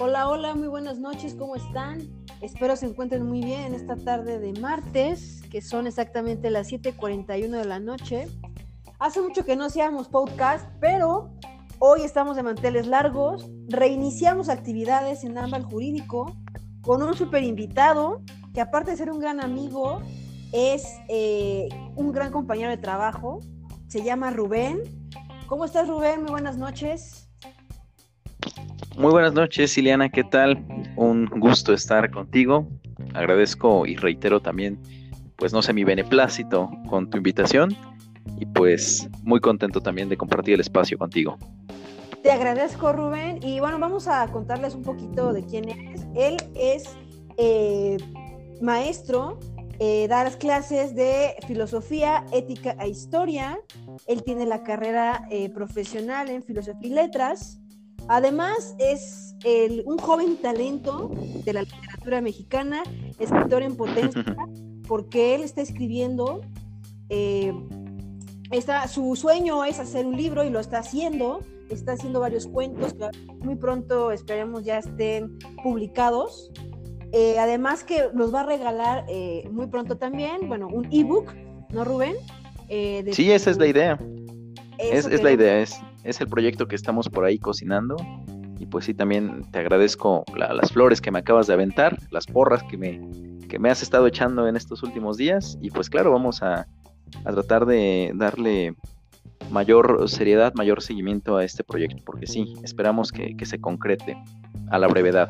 Hola, hola, muy buenas noches, ¿cómo están? Espero se encuentren muy bien en esta tarde de martes, que son exactamente las 7:41 de la noche. Hace mucho que no hacíamos podcast, pero hoy estamos de manteles largos, reiniciamos actividades en Ámbal Jurídico con un super invitado que aparte de ser un gran amigo, es eh, un gran compañero de trabajo, se llama Rubén. ¿Cómo estás Rubén? Muy buenas noches. Muy buenas noches, Ileana, ¿qué tal? Un gusto estar contigo. Agradezco y reitero también, pues no sé, mi beneplácito con tu invitación y pues muy contento también de compartir el espacio contigo. Te agradezco, Rubén. Y bueno, vamos a contarles un poquito de quién es. Él es eh, maestro, eh, da las clases de filosofía, ética e historia. Él tiene la carrera eh, profesional en filosofía y letras. Además, es un joven talento de la literatura mexicana, escritor en potencia, porque él está escribiendo. Está, su sueño es hacer un libro y lo está haciendo está haciendo varios cuentos que muy pronto esperemos ya estén publicados. Eh, además que nos va a regalar eh, muy pronto también, bueno, un ebook, ¿no, Rubén? Eh, sí, esa es la idea. Es, es, la idea, es, es el proyecto que estamos por ahí cocinando. Y pues sí, también te agradezco las flores que me acabas de aventar, las porras que me, que me has estado echando en estos últimos días. Y pues claro, vamos a, a tratar de darle mayor seriedad, mayor seguimiento a este proyecto, porque sí, esperamos que, se concrete a la brevedad.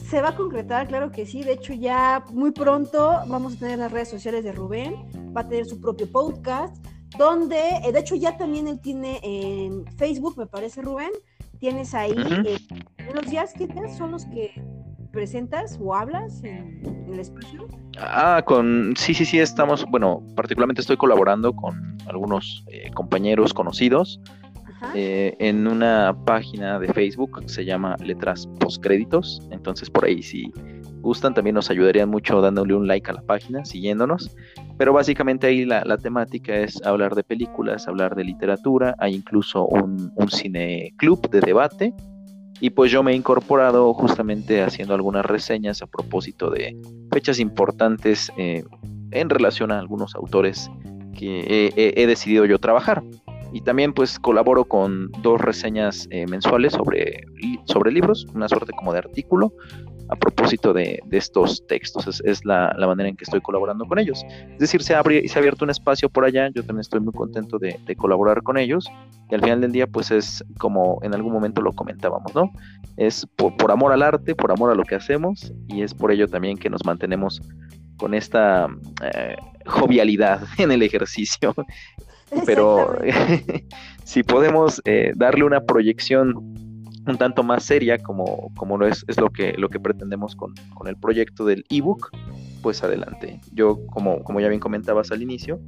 Se va a concretar, claro que sí. De hecho, ya muy pronto vamos a tener las redes sociales de Rubén. Va a tener su propio podcast, donde, eh, de hecho, ya también él tiene en Facebook, me parece, Rubén. Tienes ahí eh, los días que son los que presentas o hablas en, el espacio? Ah, con sí, sí, sí, estamos, bueno, particularmente estoy colaborando con algunos eh, compañeros conocidos eh, en una página de Facebook se llama Letras Postcréditos, entonces por ahí si gustan también nos ayudarían mucho dándole un like a la página, siguiéndonos, pero básicamente ahí la, temática es hablar de películas, hablar de literatura, hay incluso un, un cine club de debate, y pues yo me he incorporado justamente haciendo algunas reseñas a propósito de fechas importantes eh, en relación a algunos autores que he, decidido yo trabajar. Y también pues colaboro con dos reseñas eh, mensuales sobre, sobre libros, una suerte como de artículo, a propósito de, estos textos. Es, la, manera en que estoy colaborando con elellos. Es decir, se, abre, se ha abierto un espacio por allá, yo también estoy muy contento de, colaborar con ellos. Y al final del día, pues es como en algún momento lo comentábamos, ¿no? Es por, amor al arte, por amor a lo que hacemos, y es por ello también que nos mantenemos con esta eh, jovialidad en el ejercicio. Pero si podemos eh, darle una proyección un tanto más seria como, como lo es, es lo que, lo que pretendemos con, con el proyecto del ebook, pues adelante. Yo, como, como ya bien comentabas al inicio,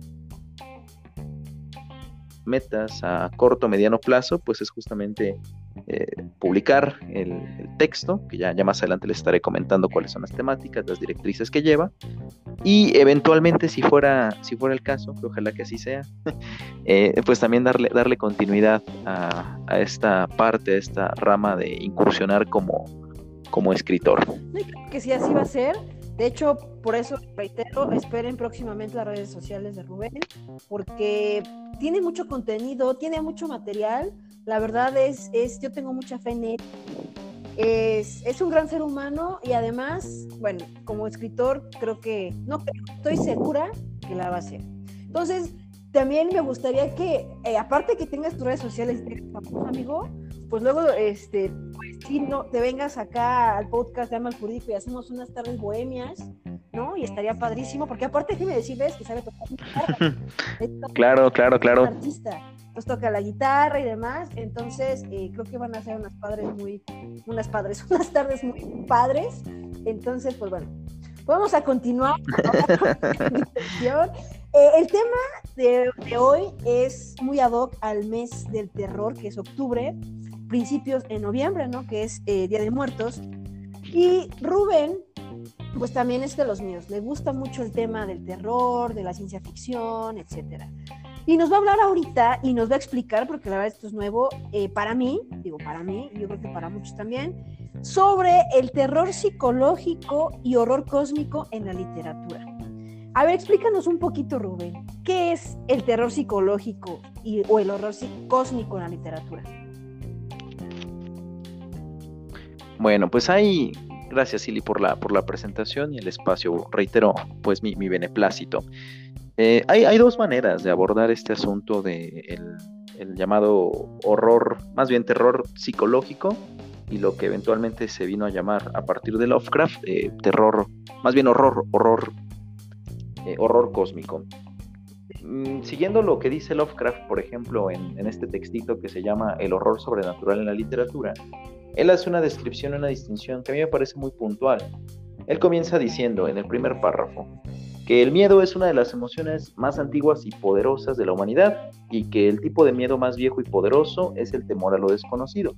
metas a corto, mediano plazo, pues es justamente eh, publicar el, texto, que ya, ya más adelante les estaré comentando cuáles son las temáticas, las directrices que lleva, y eventualmente, si fuera, si fuera el caso, que ojalá que así sea, eh, pues también darle, darle continuidad a, esta parte, a esta rama de incursionar como, como escritor. Que si así va a ser, de hecho, por eso reitero, esperen próximamente las redes sociales de Rubén, porque tiene mucho contenido, tiene mucho material. La verdad es, es yo tengo mucha fe en él. Es, es, un gran ser humano y además, bueno, como escritor, creo que, no estoy segura que la va a hacer. Entonces, también me gustaría que, eh, aparte que tengas tus redes sociales, amigo, pues luego, este, pues si no, te vengas acá al podcast de Amal Jurídico y hacemos unas tardes bohemias, ¿no? Y estaría padrísimo, porque aparte, déjeme decirles que sabe tocar claro, claro, claro. artista, pues toca la guitarra y demás, entonces eh, creo que van a ser unas padres muy, unas padres, unas tardes muy padres, entonces, pues bueno, vamos a continuar. eh, el tema de, de hoy es muy ad hoc al mes del terror, que es octubre, principios en noviembre, ¿no? Que es eh, Día de Muertos. Y Rubén pues también es de los míos. Le gusta mucho el tema del terror, de la ciencia ficción, etcétera. Y nos va a hablar ahorita y nos va a explicar, porque la verdad esto es nuevo eh, para mí, digo para mí, yo creo que para muchos también, sobre el terror psicológico y horror cósmico en la literatura. A ver, explícanos un poquito, Rubén, ¿qué es el terror psicológico y, o el horror cósmico en la literatura? Bueno, pues hay, gracias Silly por la, por la presentación y el espacio, reitero pues mi, beneplácito. Eh, hay, dos maneras de abordar este asunto de el, llamado horror, más bien terror psicológico y lo que eventualmente se vino a llamar a partir de Lovecraft, eh, terror, más bien horror, horror eh, horror cósmico. Mm, siguiendo lo que dice Lovecraft, por ejemplo, en, este textito que se llama El horror sobrenatural en la literatura, él hace una descripción, una distinción que a mí me parece muy puntual. Él comienza diciendo en el primer párrafo que el miedo es una de las emociones más antiguas y poderosas de la humanidad y que el tipo de miedo más viejo y poderoso es el temor a lo desconocido.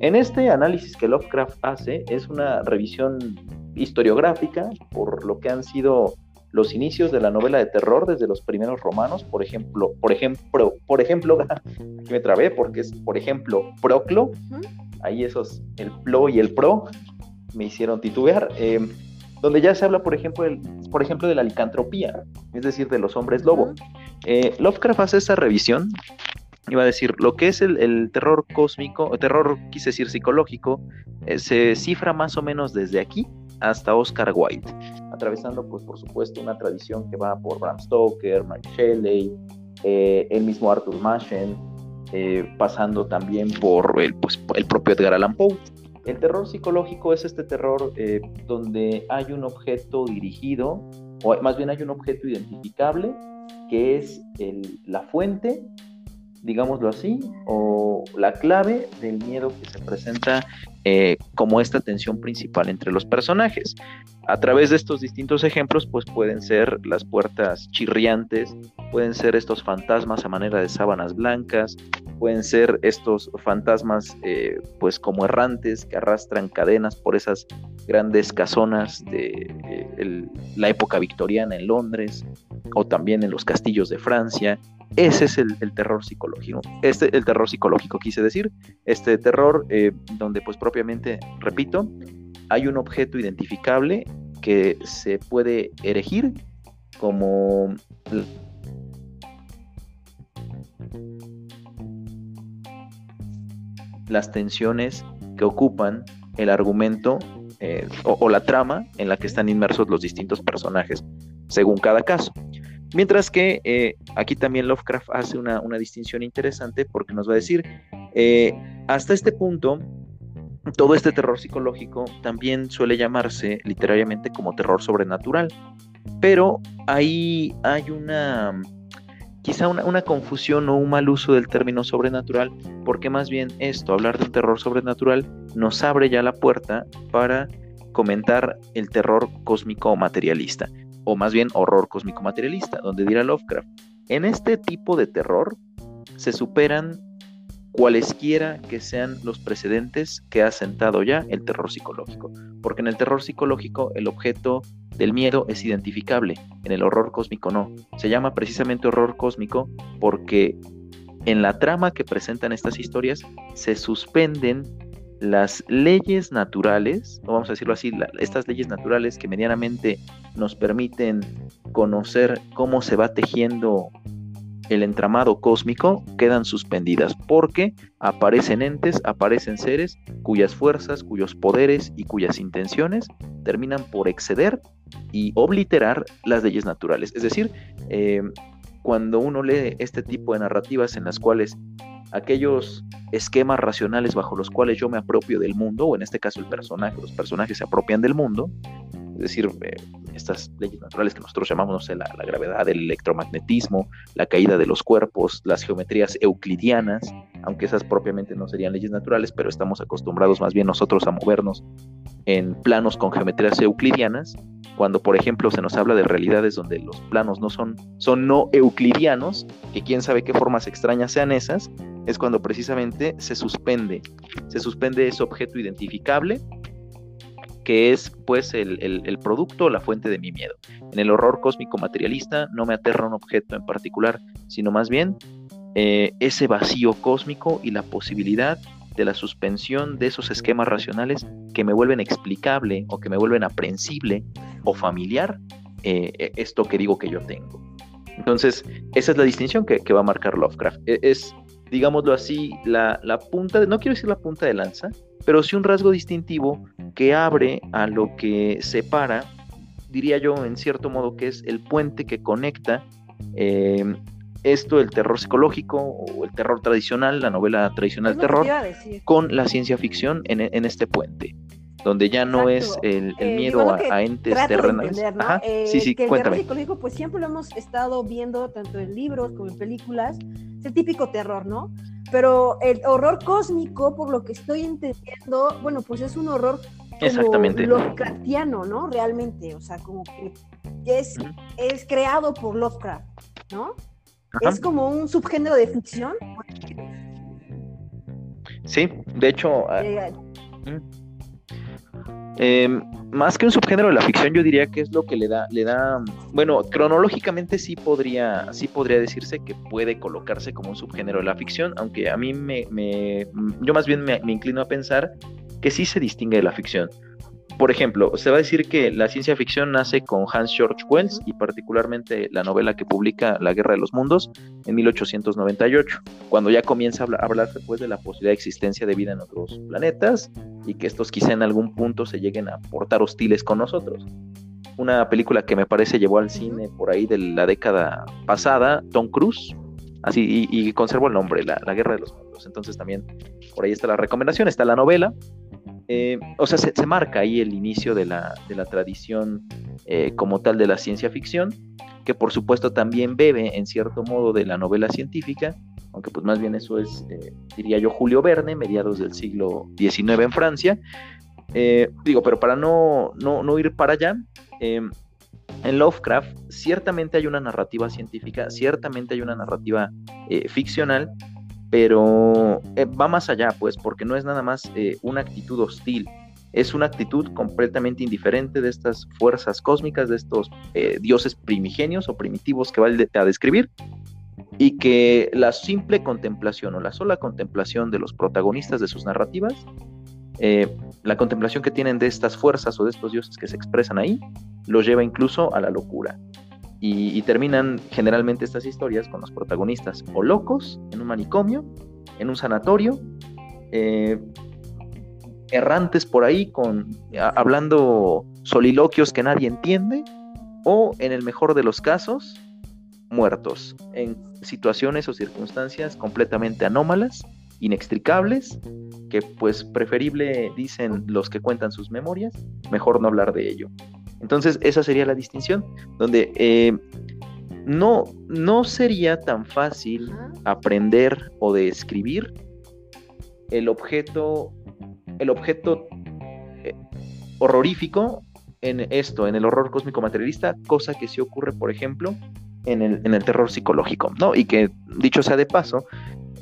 En este análisis que Lovecraft hace es una revisión historiográfica por lo que han sido los inicios de la novela de terror desde los primeros romanos, por ejemplo, por ejemplo, por ejemplo, me trabé porque es, por ejemplo, Proclo, ahí esos, el plo y el pro, me hicieron titubear, em, donde ya se habla, por ejemplo, por ejemplo, de la licantropía, es decir, de los hombres lobo. Eh, Lovecraft hace esa revisión, iba a decir, lo que es el, terror cósmico, terror, quise decir psicológico, eh, se cifra más o menos desde aquí hasta Oscar Wilde atravesando, pues por supuesto, una tradición que va por Bram Stoker, Mike Shelley, eh, el mismo Arthur Machen, eh, pasando también por el, pues, el propio Edgar Allan Poe. El terror psicológico es este terror eh, donde hay un objeto dirigido, o más bien hay un objeto identificable, que es la fuente, digámoslo así, o la clave del miedo que se presenta como esta tensión principal entre los personajes. A través de estos distintos ejemplos, pues pueden ser las puertas chirriantes, pueden ser estos fantasmas a manera de sábanas blancas, pueden ser estos fantasmas eh, pues como errantes que arrastran cadenas por esas grandes casonas de eh, la época victoriana en Londres o también en los castillos de Francia. Ese es el, terror psicológico. Este, el terror psicológico quise decir, este terror eh, donde pues propiamente, repito, hay un objeto identificable que se puede erigir como las tensiones que ocupan el argumento eh, o, la trama en la que están inmersos los distintos personajes, según cada caso. Mientras que eh, aquí también Lovecraft hace una, distinción interesante porque nos va a decir, eh, hasta este punto todo este terror psicológico también suele llamarse literariamente como terror sobrenatural, pero ahí hay una quizá una, confusión o un mal uso del término sobrenatural, porque más bien esto, hablar de un terror sobrenatural, nos abre ya la puerta para comentar el terror cósmico materialista, o más bien horror cósmico materialista, donde dirá Lovecraft, en este tipo de terror se superan cualesquiera que sean los precedentes que ha sentado ya el terror psicológico. Porque en el terror psicológico el objeto del miedo es identificable, en el horror cósmico no. Se llama precisamente horror cósmico porque en la trama que presentan estas historias se suspenden las leyes naturales, o vamos a decirlo así, estas leyes naturales que medianamente nos permiten conocer cómo se va tejiendo el entramado cósmico quedan suspendidas porque aparecen entes, aparecen seres cuyas fuerzas, cuyos poderes y cuyas intenciones terminan por exceder y obliterar las leyes naturales. Es decir, eh, cuando uno lee este tipo de narrativas en las cuales aquellos esquemas racionales bajo los cuales yo me apropio del mundo, o en este caso el personaje, los personajes se apropian del mundo, decir, eh, estas leyes naturales que nosotros llamamos, no sé, la, gravedad, el electromagnetismo, la caída de los cuerpos, las geometrías euclidianas, aunque esas propiamente no serían leyes naturales, pero estamos acostumbrados más bien nosotros a movernos en planos con geometrías euclidianas, cuando por ejemplo se nos habla de realidades donde los planos no son, son no euclidianos, que quién sabe qué formas extrañas sean esas, es cuando precisamente se suspende, se suspende ese objeto identificable que es pues el, producto, la fuente de mi miedo. En el horror cósmico materialista no me aterra un objeto en particular, sino más bien eh, ese vacío cósmico y la posibilidad de la suspensión de esos esquemas racionales que me vuelven explicable o que me vuelven aprensible o familiar eh, e, esto que digo que yo tengo. Entonces, esa es la distinción que, va a marcar Lovecraft. E, es, digámoslo así, la, la punta, de, no quiero decir la punta de lanza, pero sí un rasgo distintivo que abre a lo que separa, diría yo en cierto modo que es el puente que conecta eh, esto, el terror psicológico o el terror tradicional, la novela tradicional terror, con la ciencia ficción en, este puente donde ya no es el, eh, miedo a, entes terrenales. Eh, sí, sí, que el terror psicológico, pues siempre lo hemos estado viendo tanto en libros como en películas, es el típico terror, ¿no? Pero el horror cósmico, por lo que estoy entendiendo, bueno, pues es un horror Exactamente. Lovecraftiano, ¿no? Realmente, o sea, como que es, es creado por Lovecraft, ¿no? Es como un subgénero de ficción. Sí, de hecho, ah, em, más que un subgénero de la ficción, yo diría que es lo que le da, le da, bueno, cronológicamente sí podría, sí podría decirse que puede colocarse como un subgénero de la ficción, aunque a mí me, yo más bien me inclino a pensar que sí se distingue de la ficción por ejemplo, se va a decir que la ciencia ficción nace con Hans George Wells y particularmente la novela que publica La Guerra de los Mundos en 1898, cuando ya comienza a hablarse pues de la posibilidad de existencia de vida en otros planetas y que estos quizá en algún punto se lleguen a portar hostiles con nosotros. Una película que me parece llevó al cine por ahí de la década pasada, Tom Cruise, así y, conservo el nombre, la Guerra de los Mundos. Entonces también por ahí está la recomendación, está la novela eh, o sea, se, marca ahí el inicio de la, tradición eh, como tal de la ciencia ficción, que por supuesto también bebe en cierto modo de la novela científica, aunque pues más bien eso es, eh, diría yo, Julio Verne, mediados del siglo XIX en Francia. digo, pero para no, no, no ir para allá, em, en Lovecraft ciertamente hay una narrativa científica, ciertamente hay una narrativa ficcional, pero eh, va más allá, pues, porque no es nada más eh, una actitud hostil, es una actitud completamente indiferente de estas fuerzas cósmicas, de estos eh, dioses primigenios o primitivos que va a describir, y que la simple contemplación o la sola contemplación de los protagonistas de sus narrativas, la contemplación que tienen de estas fuerzas o de estos dioses que se expresan ahí, los lleva incluso a la locura. Y, terminan generalmente estas historias con los protagonistas o locos en un manicomio, en un sanatorio, eh, errantes por ahí con hablando soliloquios que nadie entiende o en el mejor de los casos muertos en situaciones o circunstancias completamente anómalas, inextricables, que pues preferible dicen los que cuentan sus memorias, mejor no hablar de ello. Entonces, esa sería la distinción, donde eh, no, no sería tan fácil aprender o describir el objeto, el objeto eh, horrorífico en esto, en el horror cósmico materialista, cosa que sí ocurre, por ejemplo, en el, en el terror psicológico, ¿no? Y que, dicho sea de paso,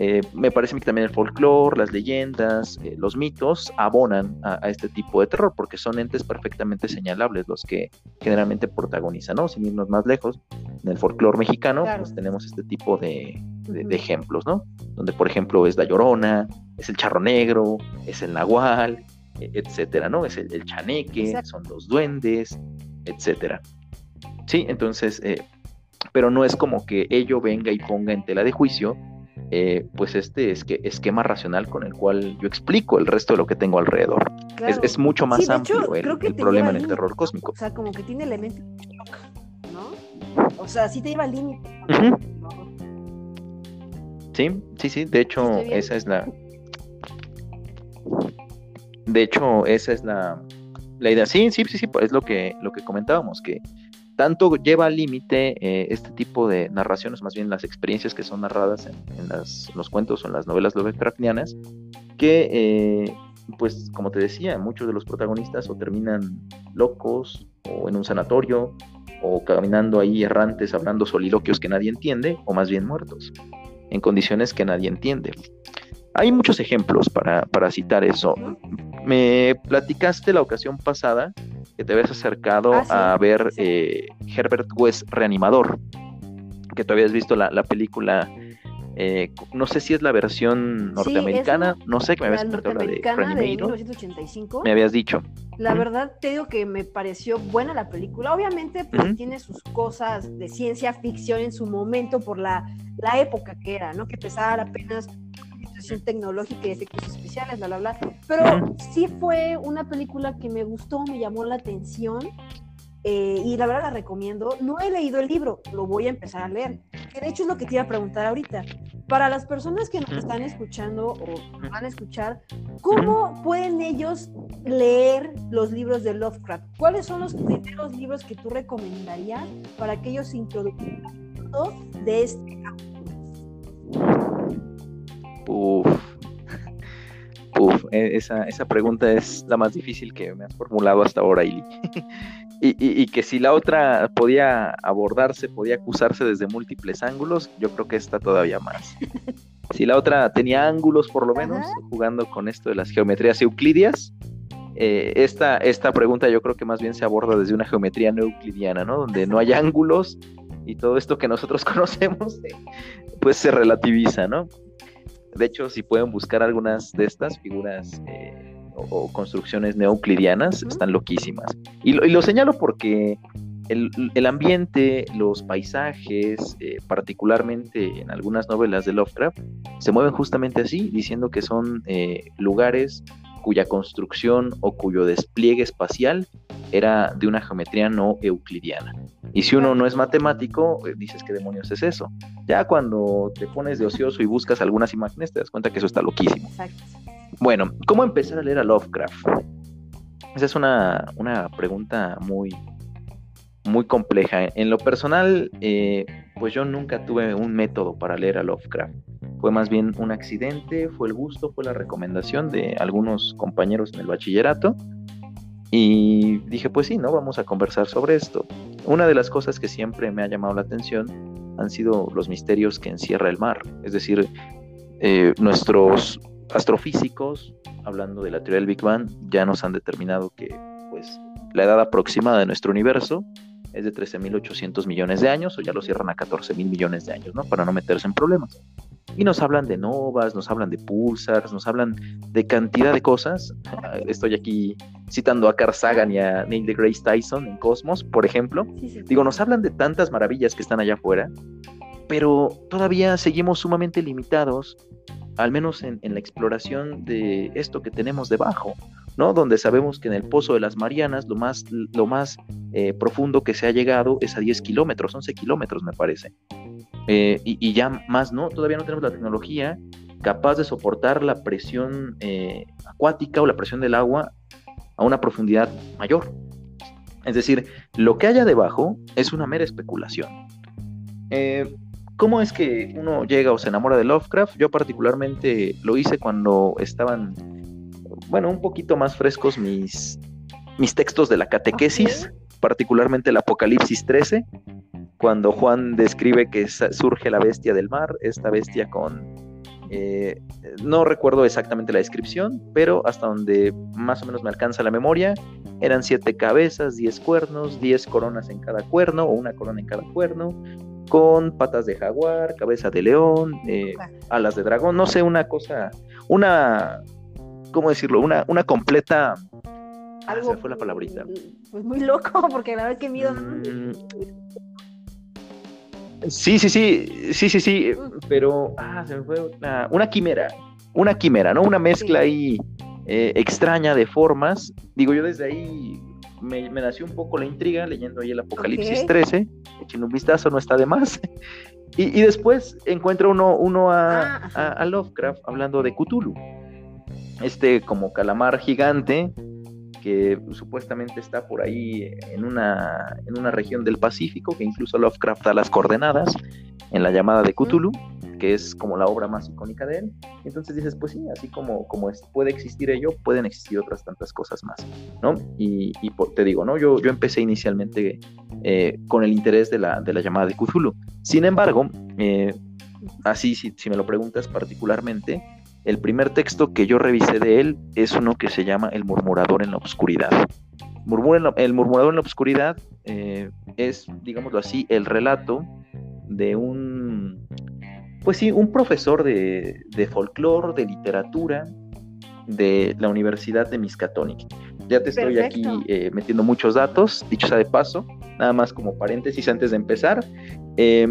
eh, me parece que también el folclore, las leyendas, eh, los mitos abonan a, este tipo de terror porque son entes perfectamente señalables los que generalmente protagonizan, ¿no? Sin irnos más lejos, en el folclore mexicano pues tenemos este tipo de, ejemplos, ¿no? Donde por ejemplo es la llorona, es el charro negro, es el nahual, e, etcétera, ¿no? Es el, chaneque, son los duendes, etcétera. Sí, entonces, eh, pero no es como que ello venga y ponga en tela de juicio eh, pues este es que esquema racional con el cual yo explico el resto de lo que tengo alrededor. Es, mucho más amplio el, problema en el terror cósmico. O sea, como que tiene elementos ¿no? O sea, sí te lleva al límite. Sí, sí, sí, de hecho, esa es la... De hecho, esa es la, la idea. Sí, sí, sí, sí, es lo que, lo que comentábamos, que tanto lleva al límite eh, este tipo de narraciones, más bien las experiencias que son narradas en, los cuentos o en las novelas Lovecraftianas, que, eh, pues, como te decía, muchos de los protagonistas o terminan locos o en un sanatorio o caminando ahí errantes hablando soliloquios que nadie entiende o más bien muertos, en condiciones que nadie entiende. Hay muchos ejemplos para, para citar eso. Me platicaste la ocasión pasada que te habías acercado ah, a ver eh, Herbert West Reanimador, que tú habías visto la, película. Eh, no sé si es la versión norteamericana, no sé, que me habías la de, de 1985. Me habías dicho. La verdad te digo que me pareció buena la película. Obviamente pues, tiene sus cosas de ciencia ficción en su momento por la, la época que era, ¿no? Que empezaba apenas tecnológica y efectos especiales, bla, bla, bla. Pero sí fue una película que me gustó, me llamó la atención. Eh, y la verdad la recomiendo. No he leído el libro, lo voy a empezar a leer. Que de hecho es lo que te iba a preguntar ahorita. Para las personas que nos están escuchando o van a escuchar, ¿cómo pueden ellos leer los libros de Lovecraft? ¿Cuáles son los primeros libros que tú recomendarías para que ellos se introduzcan de este Uf. Uf, e, esa, esa, pregunta es la más difícil que me has formulado hasta ahora, Ili. y, y, que si la otra podía abordarse, podía acusarse desde múltiples ángulos, yo creo que esta todavía más. Si la otra tenía ángulos, por lo menos, jugando con esto de las geometrías euclidias, eh, esta, esta pregunta yo creo que más bien se aborda desde una geometría no euclidiana, ¿no? Donde no hay ángulos y todo esto que nosotros conocemos, eh, pues se relativiza, ¿no? De hecho, si pueden buscar algunas de estas figuras eh, o, construcciones neoclidianas, están loquísimas. Y lo, señalo porque el, ambiente, los paisajes, eh, particularmente en algunas novelas de Lovecraft, se mueven justamente así, diciendo que son eh, lugares cuya construcción o cuyo despliegue espacial era de una geometría no euclidiana. Y si uno no es matemático, eh, dices, ¿qué demonios es eso? Ya cuando te pones de ocioso y buscas algunas imágenes, te das cuenta que eso está loquísimo. Bueno, ¿cómo empezar a leer a Lovecraft? Esa es una, pregunta muy, muy compleja. En lo personal, eh, pues yo nunca tuve un método para leer a Lovecraft. Fue más bien un accidente, fue el gusto, fue la recomendación de algunos compañeros en el bachillerato. Y dije, pues sí, ¿no? Vamos a conversar sobre esto. Una de las cosas que siempre me ha llamado la atención han sido los misterios que encierra el mar. Es decir, eh, nuestros astrofísicos, hablando de la teoría del Big Bang, ya nos han determinado que pues, la edad aproximada de nuestro universo es de 13.800 millones de años, o ya lo cierran a 14.000 millones de años, ¿no? Para no meterse en problemas. Y nos hablan de novas, nos hablan de pulsars, nos hablan de cantidad de cosas. Estoy aquí citando a Carl Sagan y a Neil deGrasse Tyson en Cosmos, por ejemplo. Digo, nos hablan de tantas maravillas que están allá afuera, pero todavía seguimos sumamente limitados, al menos en, la exploración de esto que tenemos debajo, ¿no? Donde sabemos que en el Pozo de las Marianas lo más, lo más eh, profundo que se ha llegado es a 10 kilómetros, 11 kilómetros me parece. Eh, y, ya más no, todavía no tenemos la tecnología capaz de soportar la presión eh, acuática o la presión del agua a una profundidad mayor. Es decir, lo que haya debajo es una mera especulación. Eh, ¿Cómo es que uno llega o se enamora de Lovecraft? Yo particularmente lo hice cuando estaban, bueno, un poquito más frescos mis, mis textos de la catequesis, particularmente el Apocalipsis 13, cuando Juan describe que surge la bestia del mar, esta bestia con eh, no recuerdo exactamente la descripción, pero hasta donde más o menos me alcanza la memoria, eran siete cabezas, diez cuernos, diez coronas en cada cuerno, o una corona en cada cuerno, con patas de jaguar, cabeza de león, eh, alas de dragón, no sé, una cosa, una, ¿cómo decirlo? Una, una completa... Ah, Algo, fue la palabrita. Pues muy loco, porque la verdad que miedo. Mm, Sí, sí, sí, sí, sí, sí, pero ah, se me fue una, quimera, una quimera, ¿no? Una mezcla ahí eh, extraña de formas. Digo, yo desde ahí me, nació un poco la intriga leyendo ahí el Apocalipsis 13, echando un vistazo, no está de más. y, después encuentra uno, uno a, ah, a, Lovecraft hablando de Cthulhu, este como calamar gigante que supuestamente está por ahí en una, en una región del Pacífico, que incluso Lovecraft da las coordenadas en la llamada de Cthulhu, que es como la obra más icónica de él. Entonces dices, pues sí, así como, como puede existir ello, pueden existir otras tantas cosas más, ¿no? Y, te digo, ¿no? Yo, yo empecé inicialmente eh, con el interés de la, de la llamada de Cthulhu. Sin embargo, eh, así, si, si me lo preguntas particularmente, el primer texto que yo revisé de él es uno que se llama El murmurador en la oscuridad, el murmurador en la oscuridad eh, es, digámoslo así, el relato de un, pues sí, un profesor de, de folclore, de literatura, de la Universidad de Miskatonic. Ya te estoy aquí eh, metiendo muchos datos, dicho sea de paso, nada más como paréntesis antes de empezar. Eh,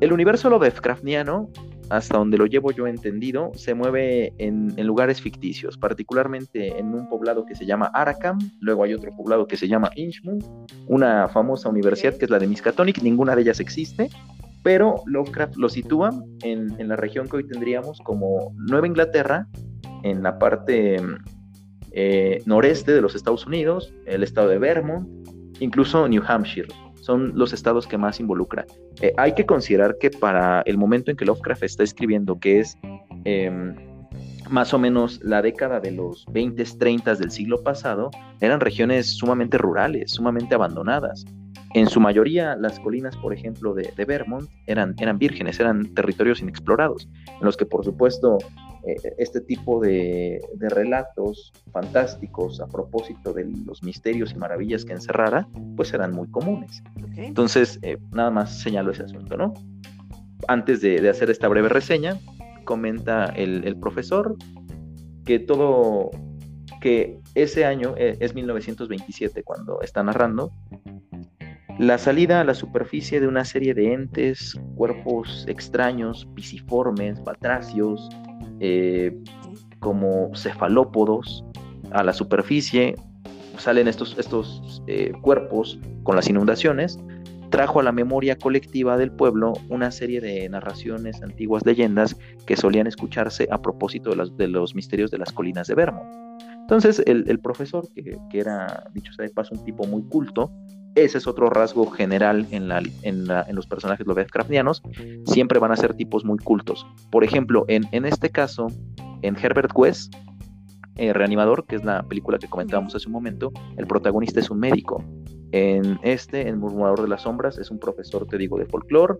el universo Lovecraftiano, hasta donde lo llevo yo entendido, se mueve en, lugares ficticios, particularmente en un poblado que se llama Arkham, luego hay otro poblado que se llama Inchmund, una famosa universidad que es la de Miskatonic, ninguna de ellas existe, pero Lovecraft lo sitúa en, en la región que hoy tendríamos como Nueva Inglaterra, en la parte eh, noreste de los Estados Unidos, el estado de Vermont, incluso New Hampshire. Son los estados que más involucra. Eh, hay que considerar que para el momento en que Lovecraft está escribiendo, que es em, más o menos la década de los 20, 30 del siglo pasado, eran regiones sumamente rurales, sumamente abandonadas. En su mayoría, las colinas, por ejemplo, de, de Vermont eran, eran vírgenes, eran territorios inexplorados, en los que, por supuesto, este tipo de, relatos fantásticos a propósito de los misterios y maravillas que encerrara, pues eran muy comunes. Entonces, eh, nada más señalo ese asunto, ¿no? Antes de, hacer esta breve reseña, comenta el, profesor que todo, que ese año eh, es 1927 cuando está narrando, la salida a la superficie de una serie de entes, cuerpos extraños, pisiformes, batracios, eh, como cefalópodos a la superficie, salen estos, estos eh, cuerpos con las inundaciones, trajo a la memoria colectiva del pueblo una serie de narraciones, antiguas leyendas que solían escucharse a propósito de, los misterios de las colinas de Vermont. Entonces, el, profesor, que, era, dicho sea de paso, un tipo muy culto, ese es otro rasgo general en, la, en, los personajes Lovecraftianos. Siempre van a ser tipos muy cultos. Por ejemplo, en, este caso, en Herbert West, eh, Reanimador, que es la película que comentábamos hace un momento, el protagonista es un médico. En este, el murmurador de las sombras, es un profesor, te digo, de folclore.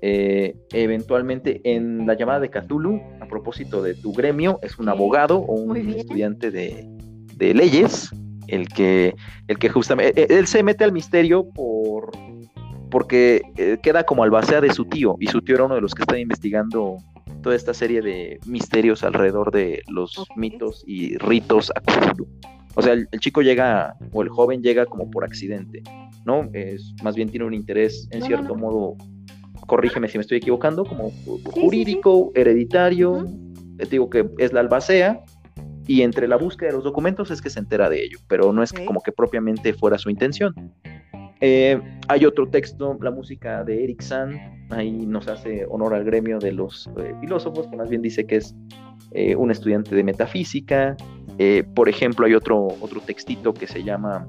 Eh, eventualmente, en la llamada de Cthulhu, a propósito de tu gremio, es un abogado o un estudiante de, de leyes el que, el que justamente, e, él se mete al misterio por, porque eh, queda como albacea de su tío, y su tío era uno de los que está investigando toda esta serie de misterios alrededor de los mitos y ritos a O sea, el, chico llega, o el joven llega como por accidente, ¿no? Es, más bien tiene un interés, en cierto modo, corrígeme si me estoy equivocando, como jurídico, hereditario, te digo que es la albacea, y entre la búsqueda de los documentos es que se entera de ello, pero no es como que propiamente fuera su intención. Eh, hay otro texto, la música de Eric Sand, ahí nos hace honor al gremio de los eh, filósofos, que más bien dice que es eh, un estudiante de metafísica. por ejemplo, hay otro, otro textito que se llama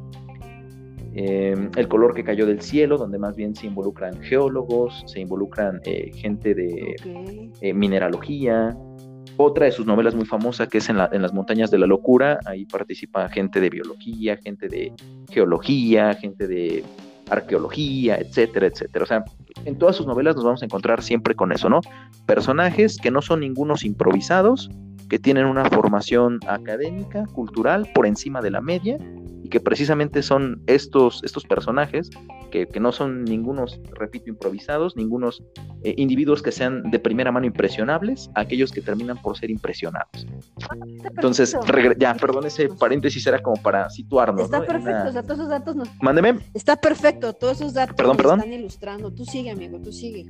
El color que cayó del cielo, donde más bien se involucran geólogos, se involucran gente de mineralogía, otra de sus novelas muy famosa que es en, las montañas de la locura, ahí participa gente de biología, gente de geología, gente de arqueología, etcétera, etcétera. O sea, en todas sus novelas nos vamos a encontrar siempre con eso, ¿no? Personajes que no son ningunos improvisados, que tienen una formación académica, cultural, por encima de la media, que precisamente son estos, estos personajes que, no son ningunos, repito, improvisados, ningunos eh, individuos que sean de primera mano impresionables, aquellos que terminan por ser impresionados. Entonces, ya, perdón, ese paréntesis era como para situarnos. Está perfecto, o sea, todos esos datos nos... Mándeme. Está perfecto, todos esos datos perdón, perdón. están ilustrando. Tú sigue, amigo, tú sigue.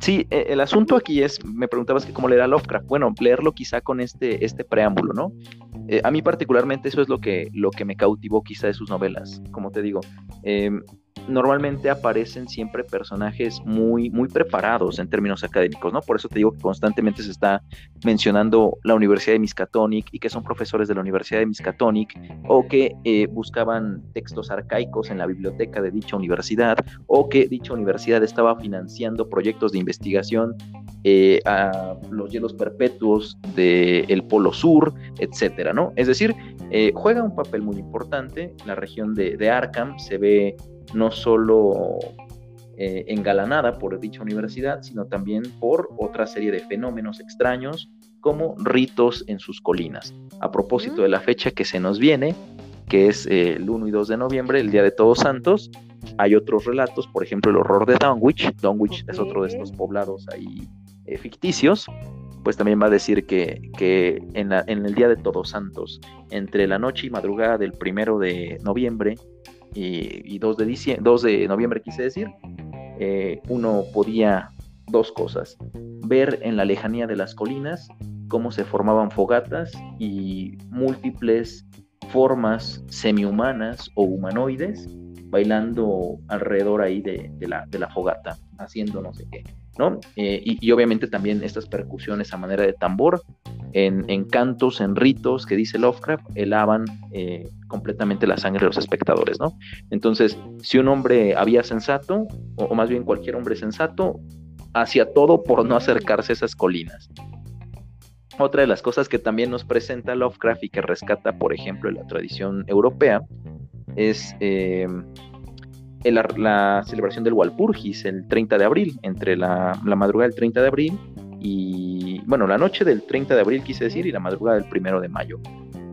Sí, e, el asunto aquí es, me preguntabas que cómo leer a Lovecraft. Bueno, leerlo quizá con este, este preámbulo, ¿no? Eh, a mí particularmente eso es lo que, lo que me cautivó quizá de sus novelas, como te digo. Eh, normalmente aparecen siempre personajes muy, muy preparados en términos académicos, ¿no? Por eso te digo que constantemente se está mencionando la Universidad de Miskatonic y que son profesores de la Universidad de Miskatonic o que eh, buscaban textos arcaicos en la biblioteca de dicha universidad o que dicha universidad estaba financiando proyectos de investigación eh, a los hielos perpetuos del Polo Sur, etcétera, ¿no? Es decir, eh, juega un papel muy importante. La región de, de Arkham se ve no solo eh, engalanada por dicha universidad, sino también por otra serie de fenómenos extraños como ritos en sus colinas. A propósito de la fecha que se nos viene, que es eh, el 1 y 2 de noviembre, el Día de Todos Santos, hay otros relatos, por ejemplo, el horror de Dunwich. Dunwich es otro de estos poblados ahí eh, ficticios. Pues también va a decir que, que en, el Día de Todos Santos, entre la noche y madrugada del 1 de noviembre y, 2, de 2 de noviembre, quise decir, eh, uno podía dos cosas. Ver en la lejanía de las colinas cómo se formaban fogatas y múltiples formas semihumanas o humanoides bailando alrededor ahí de, la, de la fogata, haciendo no sé qué. Eh, y, obviamente también estas percusiones a manera de tambor, en, cantos, en ritos que dice Lovecraft, helaban eh, completamente la sangre de los espectadores, ¿no? Entonces, si un hombre había sensato, o, más bien cualquier hombre sensato, hacía todo por no acercarse a esas colinas. Otra de las cosas que también nos presenta Lovecraft y que rescata, por ejemplo, en la tradición europea, es eh, la, celebración del Walpurgis el 30 de abril, entre la, madrugada del 30 de abril y, bueno, la noche del 30 de abril quise decir y la madrugada del 1 de mayo,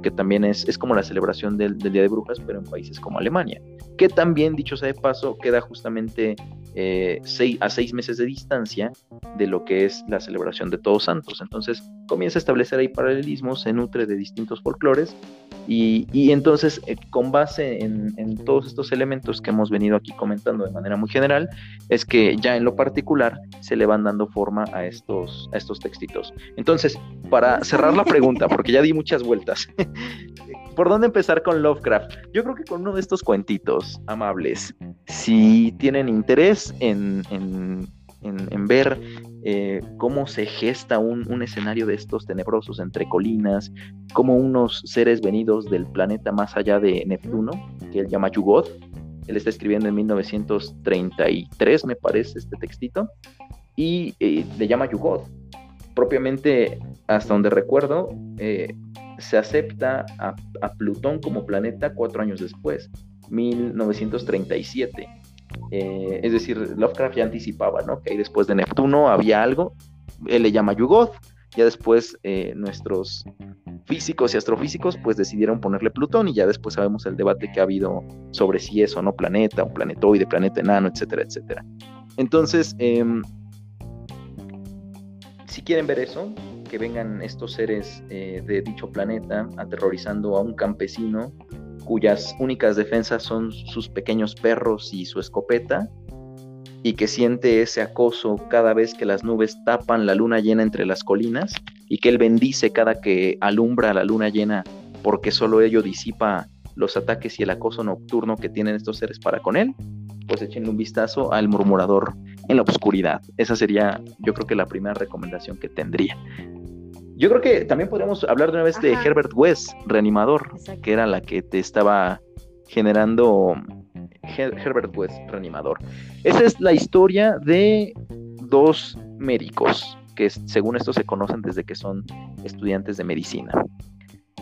que también es, es como la celebración del, del, Día de Brujas, pero en países como Alemania, que también, dicho sea de paso, queda justamente eh, a seis meses de distancia de lo que es la celebración de Todos Santos. Entonces comienza a establecer ahí paralelismos, se nutre de distintos folclores y, entonces eh, con base en, todos estos elementos que hemos venido aquí comentando de manera muy general, es que ya en lo particular se le van dando forma a estos, a estos textitos. Entonces, para cerrar la pregunta, porque ya di muchas vueltas, ¿Por dónde empezar con Lovecraft? Yo creo que con uno de estos cuentitos amables. Si tienen interés en, ver eh, cómo se gesta un, escenario de estos tenebrosos entre colinas, como unos seres venidos del planeta más allá de Neptuno, que él llama Yugoth. Él está escribiendo en 1933, me parece, este textito, y eh, le llama Yugoth. Propiamente, hasta donde recuerdo, eh, se acepta a, Plutón como planeta cuatro años después, 1937. Eh, es decir, Lovecraft ya anticipaba, ¿no? Que ahí después de Neptuno había algo, él le llama Yugoth, ya después eh, nuestros físicos y astrofísicos pues decidieron ponerle Plutón y ya después sabemos el debate que ha habido sobre si es o no planeta, un planetoide, planeta enano, etcétera, etcétera. Entonces, em, si quieren ver eso, vengan estos seres eh, de dicho planeta aterrorizando a un campesino cuyas únicas defensas son sus pequeños perros y su escopeta, y que siente ese acoso cada vez que las nubes tapan la luna llena entre las colinas, y que él bendice cada que alumbra la luna llena, porque solo ello disipa los ataques y el acoso nocturno que tienen estos seres para con él, pues echen un vistazo al murmurador en la oscuridad. Esa sería, yo creo que la primera recomendación que tendría. Yo creo que también podríamos hablar de una vez de Herbert West, reanimador, que era la que te estaba generando Herbert West, reanimador. Esa es la historia de dos médicos que según esto se conocen desde que son estudiantes de medicina.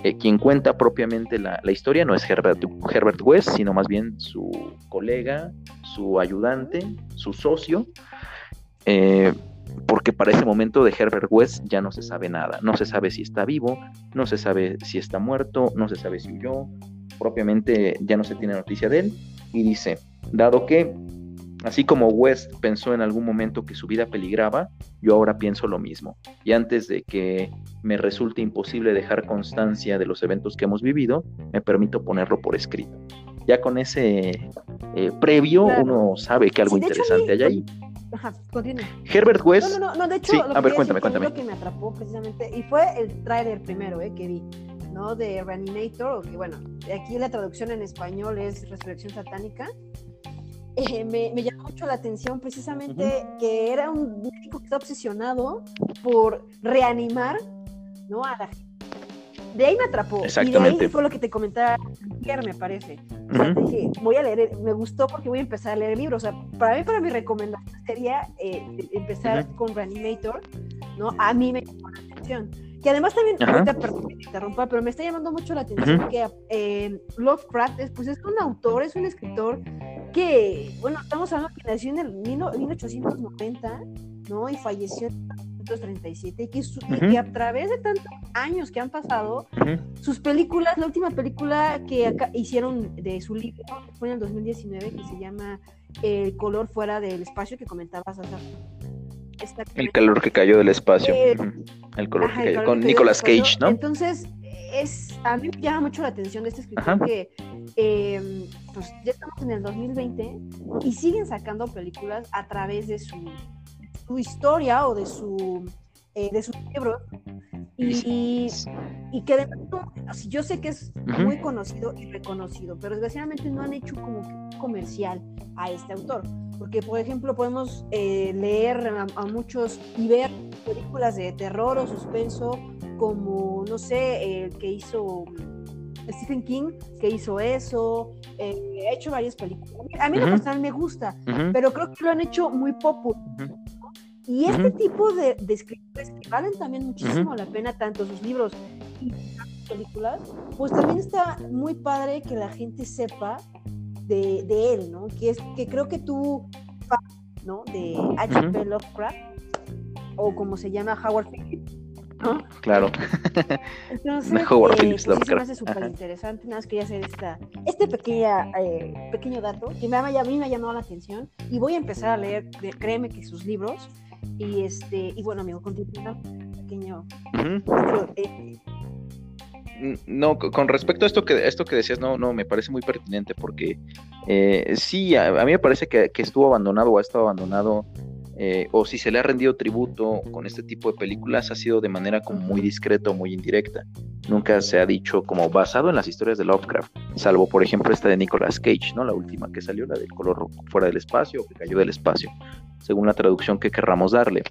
Eh, quien cuenta propiamente la, historia no es Herbert, Herbert West, sino más bien su colega, su ayudante, su socio, eh, porque para ese momento de Herbert West ya no se sabe nada, no se sabe si está vivo, no se sabe si está muerto, no se sabe si huyó, propiamente ya no se tiene noticia de él, y dice, dado que Así como West pensó en algún momento que su vida peligraba, yo ahora pienso lo mismo. Y antes de que me resulte imposible dejar constancia de los eventos que hemos vivido, me permito ponerlo por escrito. Ya con ese eh, previo uno sabe que algo interesante hay ahí. Ajá, continúa. Herbert West. No, no, no, de hecho, a ver, cuéntame, cuéntame. Lo que me atrapó precisamente, y fue el trailer primero eh, que vi, ¿no? De Reanimator, que bueno, aquí la traducción en español es Resurrección Satánica. Eh, me, me, llamó mucho la atención precisamente que era un médico que está obsesionado por reanimar ¿no? a la gente. De ahí me atrapó. Y de ahí fue lo que te comentaba ayer, me parece. O sea, dije, voy a leer, me gustó porque voy a empezar a leer el libro. O sea, para mí, para mi recomendación sería eh, empezar con Reanimator, ¿no? A mí me llamó la atención. Que además también, ahorita, perdón me interrumpa, pero me está llamando mucho la atención que eh, Lovecraft, pues es un autor, es un escritor que, bueno, estamos hablando que nació en el 1890, ¿no? Y falleció en 1937, y que, y que a través de tantos años que han pasado, sus películas, la última película que acá hicieron de su libro fue en el 2019, que se llama El color fuera del espacio, que comentabas hace el calor que cayó del espacio. Eh, el color que cayó. con Nicolas Cage, ¿no? Entonces, es, a mí me llama mucho la atención de este escritor que em, pues ya estamos en el 2020 y siguen sacando películas a través de su, su historia o de su eh, de sus libros y, y, que de yo sé que es muy conocido y reconocido, pero desgraciadamente no han hecho como comercial a este autor. Porque, por ejemplo, podemos eh, leer a, muchos y ver películas de terror o suspenso como, no sé, el que hizo Stephen King, que hizo eso, eh, ha hecho varias películas. A mí, uh me gusta, pero creo que lo han hecho muy popular. Y este tipo de, de, escritores que valen también muchísimo la pena, tanto sus libros y sus películas, pues también está muy padre que la gente sepa de, de él, ¿no? Que, es, que creo que tú, ¿no? De H.P. Lovecraft, o como se llama Howard Phillips, ¿no? Claro. Entonces, Howard eh, Phillips pues, Lovecraft. me hace súper interesante, nada más quería hacer esta, este pequeña, eh, pequeño dato que me, a mí me ha llamado la atención y voy a empezar a leer, créeme que sus libros, y este, y bueno, amigo, continúa pequeño. No, con respecto a esto que esto que decías, no, no, me parece muy pertinente porque eh, sí, a, mí me parece que, estuvo abandonado o ha estado abandonado eh, o si se le ha rendido tributo con este tipo de películas ha sido de manera como muy discreta o muy indirecta. Nunca se ha dicho como basado en las historias de Lovecraft, salvo por ejemplo esta de Nicolas Cage, ¿no? La última que salió, la del color fuera del espacio o que cayó del espacio según la traducción que querramos darle.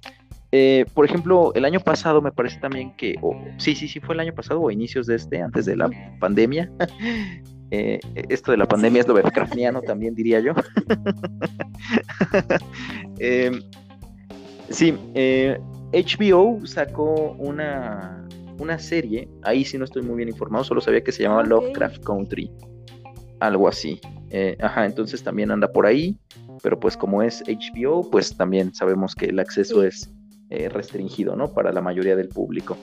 Eh, por ejemplo, el año pasado me parece también que, sí, sí, sí, fue el año pasado o inicios de este, antes de la pandemia. Eh, esto de la pandemia es lo Lovecraftiano también, diría yo. Eh, sí, HBO sacó una, una serie, ahí sí no estoy muy bien informado, solo sabía que se llamaba Lovecraft Country, algo así. ajá, entonces también anda por ahí pero pues como es HBO, pues también sabemos que el acceso es eh, restringido, ¿no? Para la mayoría del público.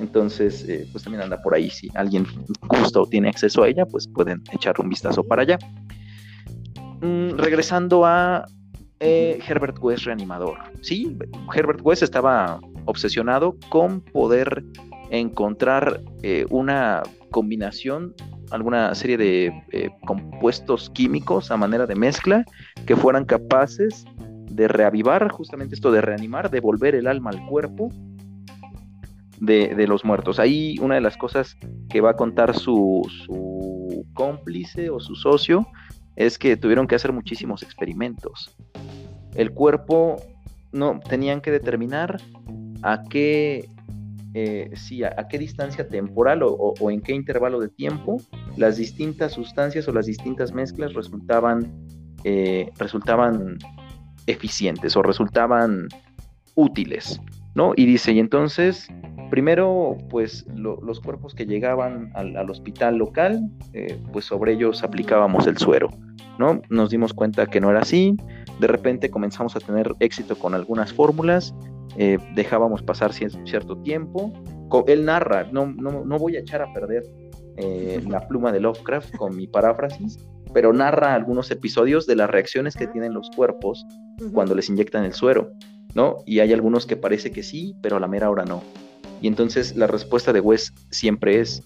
Entonces, eh, pues también anda por ahí. Si alguien gusta o tiene acceso a ella, pues pueden echar un vistazo para allá. Mm, regresando a eh, Herbert West reanimador. Sí, Herbert West estaba obsesionado con poder encontrar una combinación alguna serie de eh, compuestos químicos a manera de mezcla que fueran capaces de reavivar justamente esto de reanimar, de volver el alma al cuerpo de, los muertos. Ahí una de las cosas que va a contar su, su cómplice o su socio es que tuvieron que hacer muchísimos experimentos. El cuerpo no tenían que determinar a qué eh, sí, a, qué distancia temporal o, en qué intervalo de tiempo las distintas sustancias o las distintas mezclas resultaban, eh, resultaban eficientes o resultaban útiles, ¿no? Y dice, y entonces, primero, pues los cuerpos que llegaban al, hospital local, eh, pues sobre ellos aplicábamos el suero, ¿no? Nos dimos cuenta que no era así, de repente comenzamos a tener éxito con algunas fórmulas eh, dejábamos pasar cierto tiempo. Él narra, no, no, voy a echar a perder eh, la pluma de Lovecraft con mi paráfrasis, pero narra algunos episodios de las reacciones que tienen los cuerpos cuando les inyectan el suero, ¿no? Y hay algunos que parece que sí, pero a la mera hora no. Y entonces la respuesta de Wes siempre es,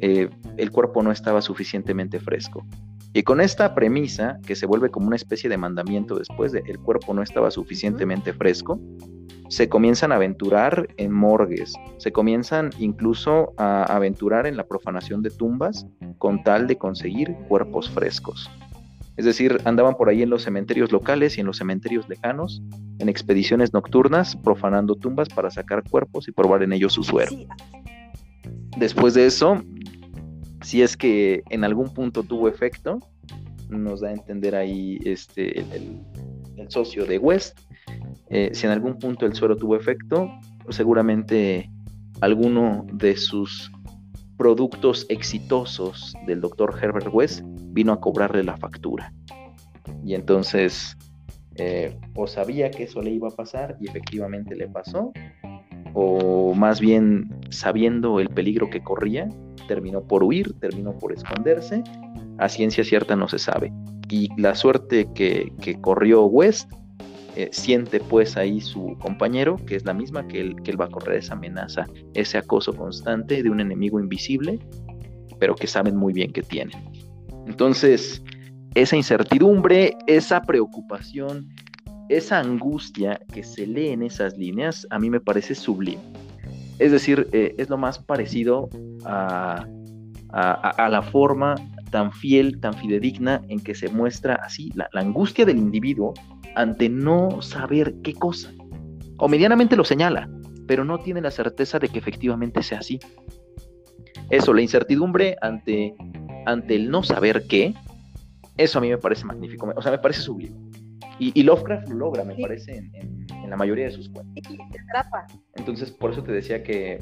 eh, el cuerpo no estaba suficientemente fresco. Y con esta premisa, que se vuelve como una especie de mandamiento después de el cuerpo no estaba suficientemente fresco, se comienzan a aventurar en morgues, se comienzan incluso a aventurar en la profanación de tumbas con tal de conseguir cuerpos frescos. Es decir, andaban por ahí en los cementerios locales y en los cementerios lejanos, en expediciones nocturnas, profanando tumbas para sacar cuerpos y probar en ellos su suero. Después de eso, si es que en algún punto tuvo efecto, nos da a entender ahí este, el, el socio de West, eh, si en algún punto el suero tuvo efecto, seguramente alguno de sus productos exitosos del doctor Herbert West vino a cobrarle la factura. y entonces eh, o sabía que eso le iba a pasar y efectivamente le pasó, o más bien sabiendo el peligro que corría, terminó por huir, terminó por esconderse, a ciencia cierta no se sabe. Y la suerte que, corrió West, eh, siente pues ahí su compañero, que es la misma que él, que él va a correr esa amenaza, ese acoso constante de un enemigo invisible, pero que saben muy bien que tienen. Entonces, esa incertidumbre, esa preocupación, esa angustia que se lee en esas líneas, a mí me parece sublime. Es decir, eh, es lo más parecido a, la forma tan fiel, tan fidedigna en que se muestra así la, angustia del individuo ante no saber qué cosa. O medianamente lo señala, pero no tiene la certeza de que efectivamente sea así. Eso, la incertidumbre ante, ante el no saber qué, eso a mí me parece magnífico, o sea, me parece sublime. Y, Lovecraft lo logra, me parece, en, la mayoría de sus cuentos. Sí, Entonces, por eso te decía que.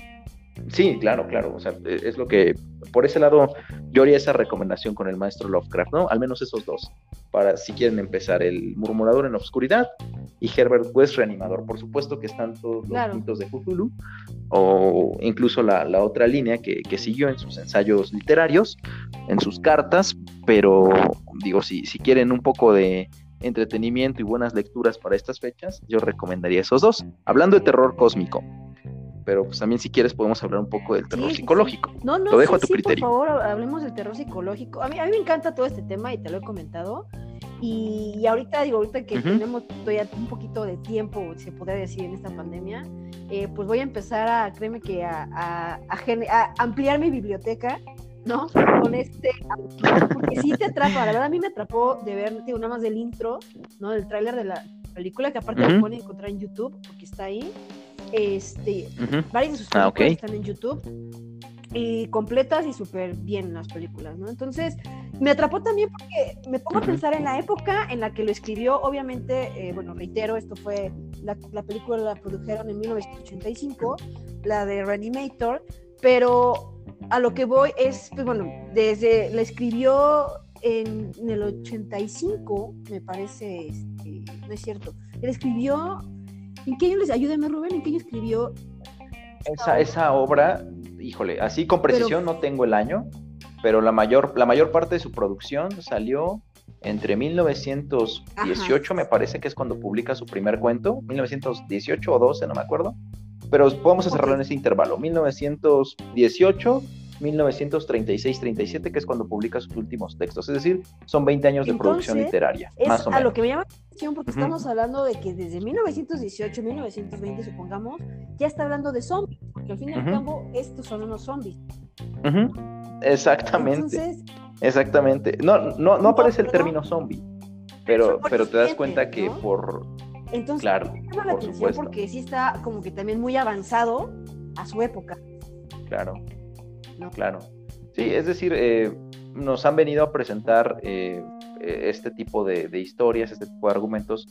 Sí, claro, claro. O sea, e, es lo que. Por ese lado, yo haría esa recomendación con el maestro Lovecraft, ¿no? Al menos esos dos. Para si quieren empezar, el Murmurador en la Oscuridad y Herbert West Reanimador. Por supuesto que están todos los mitos de Cthulhu, o incluso la, otra línea que, que, siguió en sus ensayos literarios, en sus cartas, pero digo, si, si quieren un poco de entretenimiento y buenas lecturas para estas fechas, yo recomendaría esos dos. Hablando de terror cósmico, pero pues también si quieres podemos hablar un poco del terror psicológico. No, no, lo dejo a tu criterio. Por favor, hablemos del terror psicológico. A mí, a mí me encanta todo este tema y te lo he comentado. Y, ahorita, digo, ahorita que tenemos todavía un poquito de tiempo, se podría decir, en esta pandemia, eh, pues voy a empezar a, créeme que a, a, a ampliar mi biblioteca ¿no? Con este, porque sí te atrapa, la verdad a mí me atrapó de ver, digo, nada más del intro, ¿no? Del tráiler de la película, que aparte lo pueden encontrar en YouTube, porque está ahí. Este, varias de sus ah, películas están en YouTube. Y completas y súper bien las películas, ¿no? Entonces, me atrapó también porque me pongo a pensar en la época en la que lo escribió, obviamente, eh, bueno, reitero, esto fue, la, la película la produjeron en 1985, la de Reanimator, pero a lo que voy es, pues bueno, desde, la escribió en, el 85, me parece, este, no es cierto, él escribió, ¿en qué año les, ayúdeme Rubén, en qué año escribió? Esa, esa obra, híjole, así con precisión no tengo el año, pero la mayor, la mayor parte de su producción salió entre 1918, me parece que es cuando publica su primer cuento, 1918 o 12, no me acuerdo, pero podemos cerrarlo en ese intervalo, 1918, 1936-37, que es cuando publica sus últimos textos, es decir, son 20 años de producción literaria, es más o menos. A lo que me llama la atención, porque estamos hablando de que desde 1918, 1920, supongamos, ya está hablando de zombies, porque al fin y al cabo estos son unos zombies. Exactamente. Exactamente. No, no, no aparece el término zombie, pero, pero te das cuenta que por entonces, claro, me llama la atención porque sí está como que también muy avanzado a su época. Claro, claro. Sí, es decir, eh, nos han venido a presentar eh, este tipo de, historias, este tipo de argumentos,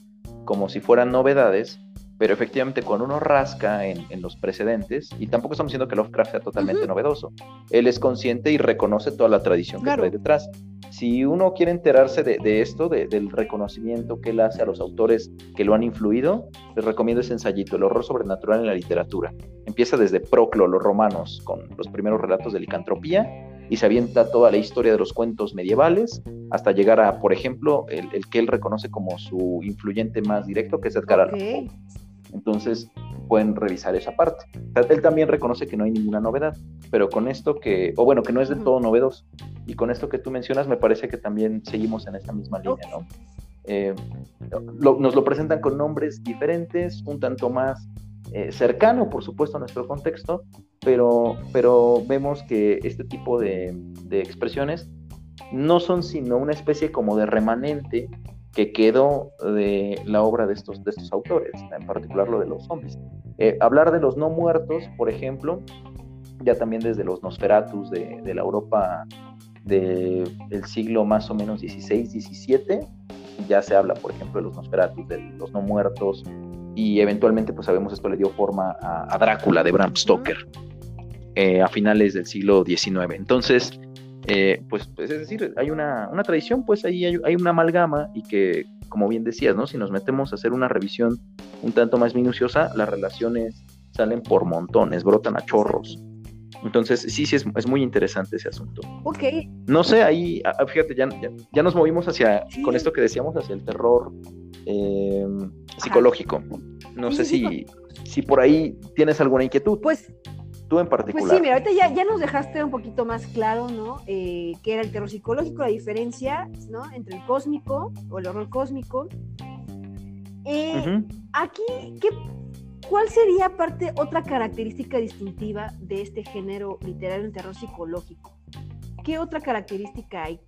como si fueran novedades, pero efectivamente cuando uno rasca en, los precedentes, y tampoco estamos diciendo que Lovecraft sea totalmente novedoso, él es consciente y reconoce toda la tradición que trae detrás si uno quiere enterarse de, esto, del reconocimiento que él hace a los autores que lo han influido, les recomiendo ese ensayito, El horror sobrenatural en la literatura. Empieza desde Proclo, los romanos, con los primeros relatos de licantropía, y se avienta toda la historia de los cuentos medievales, hasta llegar a, por ejemplo, el, que él reconoce como su influyente más directo, que es Edgar Allan Poe. Entonces, pueden revisar esa parte. él también reconoce que no hay ninguna novedad, pero con esto que, o bueno, que no es del todo novedoso. Y con esto que tú mencionas, me parece que también seguimos en esta misma línea, ¿no? Eh, nos lo presentan con nombres diferentes, un tanto más eh, cercano, por supuesto, a nuestro contexto, pero, pero vemos que este tipo de, de expresiones no son sino una especie como de remanente que quedó de la obra de estos, de estos autores, en particular lo de los zombies. Eh, hablar de los no muertos, por ejemplo, ya también desde los Nosferatus de, de la Europa del siglo más o menos XVI, XVII, ya se habla, por ejemplo, de los Nosferatus, de los no muertos, y eventualmente, pues sabemos, esto le dio forma a, Drácula de Bram Stoker eh, a finales del siglo XIX. Entonces, eh, pues, pues, es decir, hay una, una tradición, pues ahí hay, hay, una amalgama y que, como bien decías, ¿no? Si nos metemos a hacer una revisión un tanto más minuciosa, las relaciones salen por montones, brotan a chorros. Entonces, sí, sí, es, es muy interesante ese asunto. Ok. No sé, ahí, ah, fíjate, ya, ya, nos movimos hacia, con esto que decíamos, hacia el terror eh, psicológico. No sé si, si por ahí tienes alguna inquietud. Pues tú en particular. Pues sí, mira, ahorita ya, ya nos dejaste un poquito más claro, ¿no? Eh, que era el terror psicológico, la diferencia, ¿no? Entre el cósmico o el horror cósmico. Eh, aquí, ¿qué, ¿cuál sería aparte otra característica distintiva de este género literario en terror psicológico? ¿Qué otra característica hay?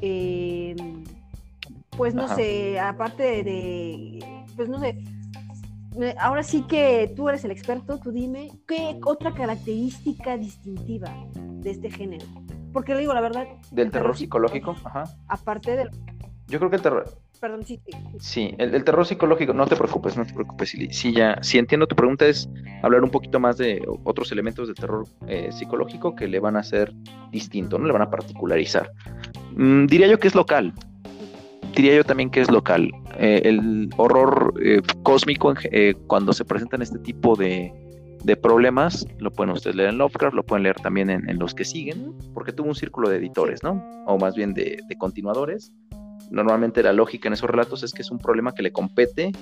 Eh, pues no sé, aparte de, pues no sé, ahora sí que tú eres el experto, tú dime, ¿qué otra característica distintiva de este género? Porque le digo la verdad. ¿Del terror, psicológico? Ajá. Aparte del... Yo creo que el terror... Perdón, sí. Sí, el, terror psicológico, no te preocupes, no te preocupes, si, ya, si entiendo tu pregunta es hablar un poquito más de otros elementos del terror eh, psicológico que le van a hacer distinto, ¿no? Le van a particularizar. Mm, diría yo que es local, diría yo también que es local. Eh, el horror eh, cósmico, eh, cuando se presentan este tipo de, problemas, lo pueden ustedes leer en Lovecraft, lo pueden leer también en, los que siguen, porque tuvo un círculo de editores, ¿no? O más bien de, de, continuadores. Normalmente la lógica en esos relatos es que es un problema que le compete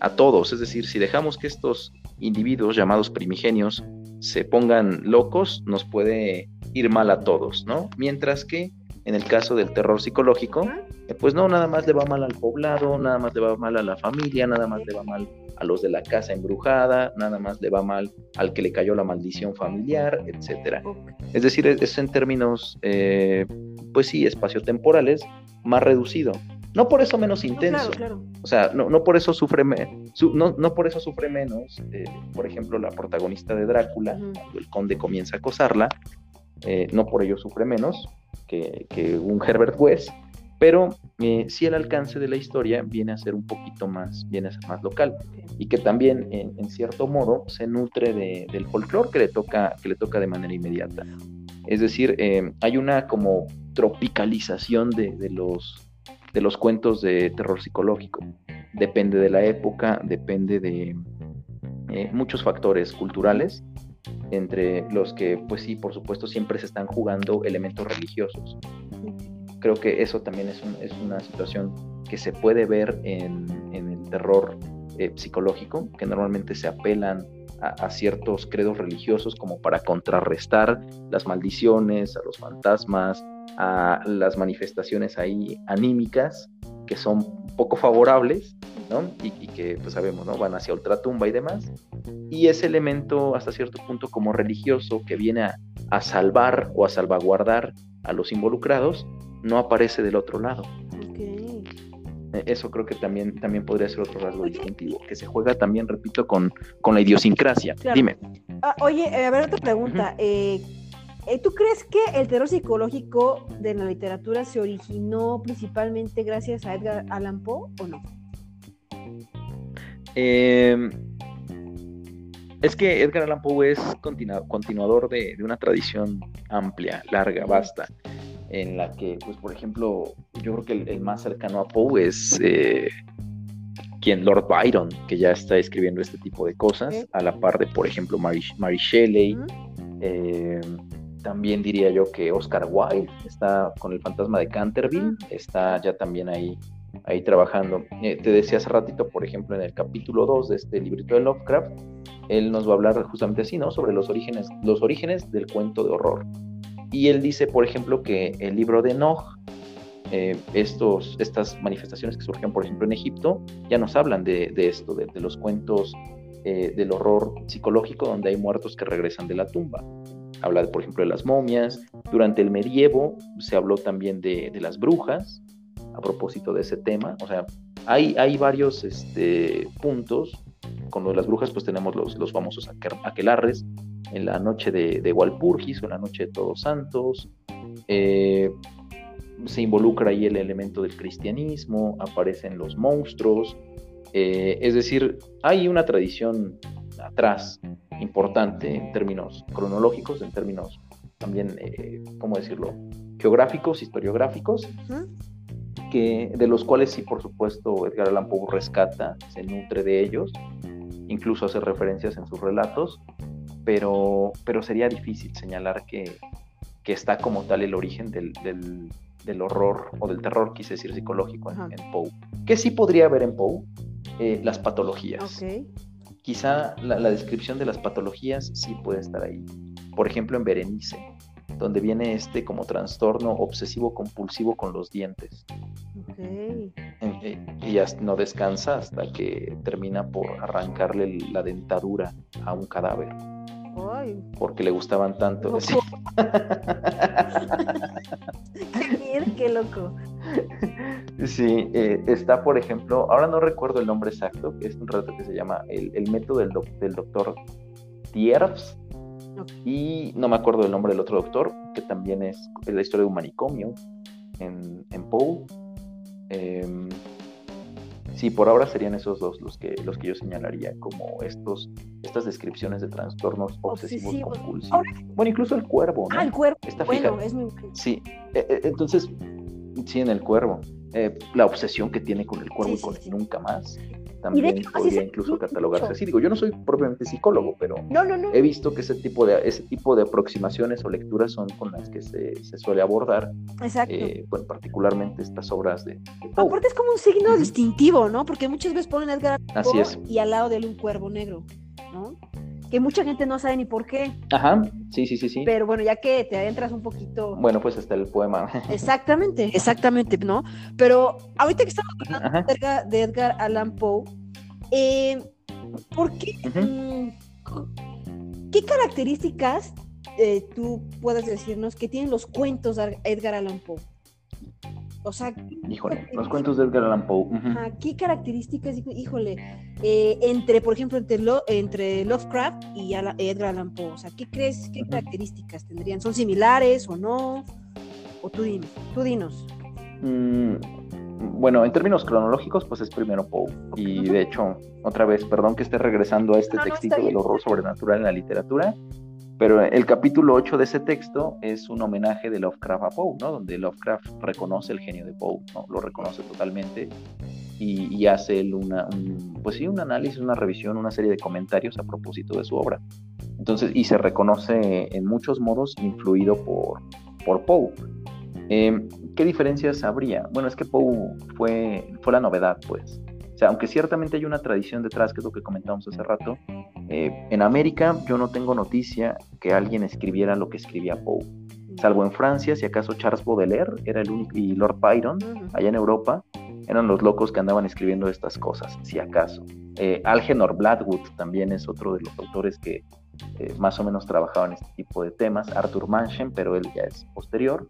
a todos, es decir, si dejamos que estos individuos llamados primigenios se pongan locos, nos puede ir mal a todos, ¿no? Mientras que en el caso del terror psicológico, eh, pues no, nada más le va mal al poblado, nada más le va mal a la familia, nada más le va mal a los de la casa embrujada, nada más le va mal al que le cayó la maldición familiar, etcétera. Es decir, es en términos, eh, pues sí, espaciotemporales, más reducido. No por eso menos intenso. O sea, no, no por eso sufre no, no, por eso sufre menos, eh, por ejemplo, la protagonista de Drácula, cuando el conde comienza a acosarla, no por ello sufre menos, que, un Herbert West, pero eh, sí el alcance de la historia viene a ser un poquito más, viene a ser más local y que también en, cierto modo se nutre del folclore que le toca, que le toca de manera inmediata. Es decir, eh, hay una como tropicalización de, los, de los cuentos de terror psicológico. Depende de la época, depende de eh, muchos factores culturales entre los que, pues sí, por supuesto, siempre se están jugando elementos religiosos. Creo que eso también es, una situación que se puede ver en, el terror eh, psicológico, que normalmente se apelan a, ciertos credos religiosos como para contrarrestar las maldiciones, a los fantasmas, a las manifestaciones ahí anímicas que son poco favorables, ¿no? Y, que pues sabemos, ¿no? Van hacia ultratumba y demás y ese elemento hasta cierto punto como religioso que viene a, salvar o a salvaguardar a los involucrados no aparece del otro lado. E, eso creo que también, también podría ser otro rasgo distintivo, que se juega también, repito, con, con la idiosincrasia. Dime. Ah, oye, eh, a ver, otra pregunta. Eh, eh, ¿Tú crees que el terror psicológico de la literatura se originó principalmente gracias a Edgar Allan Poe o no? Eh, es que Edgar Allan Poe es continuador de, una tradición amplia, larga, vasta, en la que, pues, por ejemplo, yo creo que el, más cercano a Poe es eh, quien Lord Byron, que ya está escribiendo este tipo de cosas, a la par de, por ejemplo, Mary, Shelley. Eh, también diría yo que Oscar Wilde está con el fantasma de Canterville, está ya también ahí ahí trabajando. Eh, te decía hace ratito, por ejemplo, en el capítulo 2 de este librito de Lovecraft, él nos va a hablar justamente así, ¿no? Sobre los orígenes, los orígenes del cuento de horror. Y él dice, por ejemplo, que el libro de Enoch, eh, estos, estas manifestaciones que surgen, por ejemplo, en Egipto, ya nos hablan de, esto, de, los cuentos eh, del horror psicológico donde hay muertos que regresan de la tumba. Habla, por ejemplo, de las momias. Durante el medievo se habló también de, de las brujas, a propósito de ese tema. O sea, hay, hay varios este, puntos con lo de las brujas, pues tenemos los, los famosos aquelarres en la noche de, de Walpurgis o en la noche de Todos Santos. Eh, se involucra ahí el elemento del cristianismo, aparecen los monstruos. Eh, es decir, hay una tradición atrás importante en términos cronológicos, en términos también, eh, ¿cómo decirlo? geográficos, historiográficos, que, de los cuales sí, por supuesto, Edgar Allan Poe rescata, se nutre de ellos, incluso hace referencias en sus relatos, pero, pero sería difícil señalar que, que está como tal el origen del, del, horror o del terror, quise decir, psicológico en, Poe. ¿Qué sí podría haber en Poe? Eh, las patologías. Quizá la, la, descripción de las patologías sí puede estar ahí. Por ejemplo, en Berenice, donde viene este como trastorno obsesivo compulsivo con los dientes. Okay. Y ya no descansa hasta que termina por arrancarle la dentadura a un cadáver. Porque le gustaban tanto. qué qué loco. Sí, eh, está por ejemplo, ahora no recuerdo el nombre exacto, que es un relato que se llama El, método del, del doctor Tierps. Y no me acuerdo del nombre del otro doctor, que también es, la historia de un manicomio en, en Poe. Em, Sí, por ahora serían esos dos los que, los que yo señalaría como estos, estas descripciones de trastornos obsesivos compulsivos. Bueno, incluso el cuervo, ¿no? Ah, el cuervo. Está bueno, es muy... Sí, e, e, entonces, sí, en el cuervo. Eh, la obsesión que tiene con el cuervo y con nunca más también podría incluso catalogarse así. Digo, yo no soy propiamente psicólogo, pero he visto que ese tipo de ese tipo de aproximaciones o lecturas son con las que se, suele abordar. Exacto. Eh, bueno, particularmente estas obras de, Aparte es como un signo distintivo, ¿no? Porque muchas veces ponen Edgar así es. y al lado de él un cuervo negro, ¿no? Que mucha gente no sabe ni por qué. Ajá, sí, sí, sí, sí. Pero bueno, ya que te adentras un poquito. Bueno, pues hasta el poema. Exactamente, exactamente, ¿no? Pero ahorita que estamos hablando de Edgar Allan Poe, eh, ¿por qué? Mm, ¿Qué características eh, tú puedes decirnos que tienen los cuentos de Edgar Allan Poe? O sea, híjole, los cuentos de Edgar Allan Poe. ¿Qué características, híjole, eh, entre, por ejemplo, entre, entre Lovecraft y Edgar Allan Poe? O sea, ¿qué crees, qué características tendrían? ¿Son similares o no? O tú, dinos, tú dinos. Mm, bueno, en términos cronológicos, pues es primero Poe. Y de hecho, otra vez, perdón que esté regresando a este textito del horror sobrenatural en la literatura, pero el capítulo 8 de ese texto es un homenaje de Lovecraft a Poe, ¿no? Donde Lovecraft reconoce el genio de Poe, ¿no? Lo reconoce totalmente y, hace una, un, pues sí, un análisis, una revisión, una serie de comentarios a propósito de su obra. Entonces, y se reconoce en muchos modos influido por, por Poe. Em, ¿Qué diferencias habría? Bueno, es que Poe fue, fue la novedad, pues. O sea, aunque ciertamente hay una tradición detrás, que es lo que comentamos hace rato, eh, en América yo no tengo noticia que alguien escribiera lo que escribía Poe. Salvo en Francia, si acaso Charles Baudelaire era el único, y Lord Byron, allá en Europa, eran los locos que andaban escribiendo estas cosas, si acaso. Eh, Algenor Bladwood también es otro de los autores que eh, más o menos trabajaba en este tipo de temas. Arthur Manchen, pero él ya es posterior.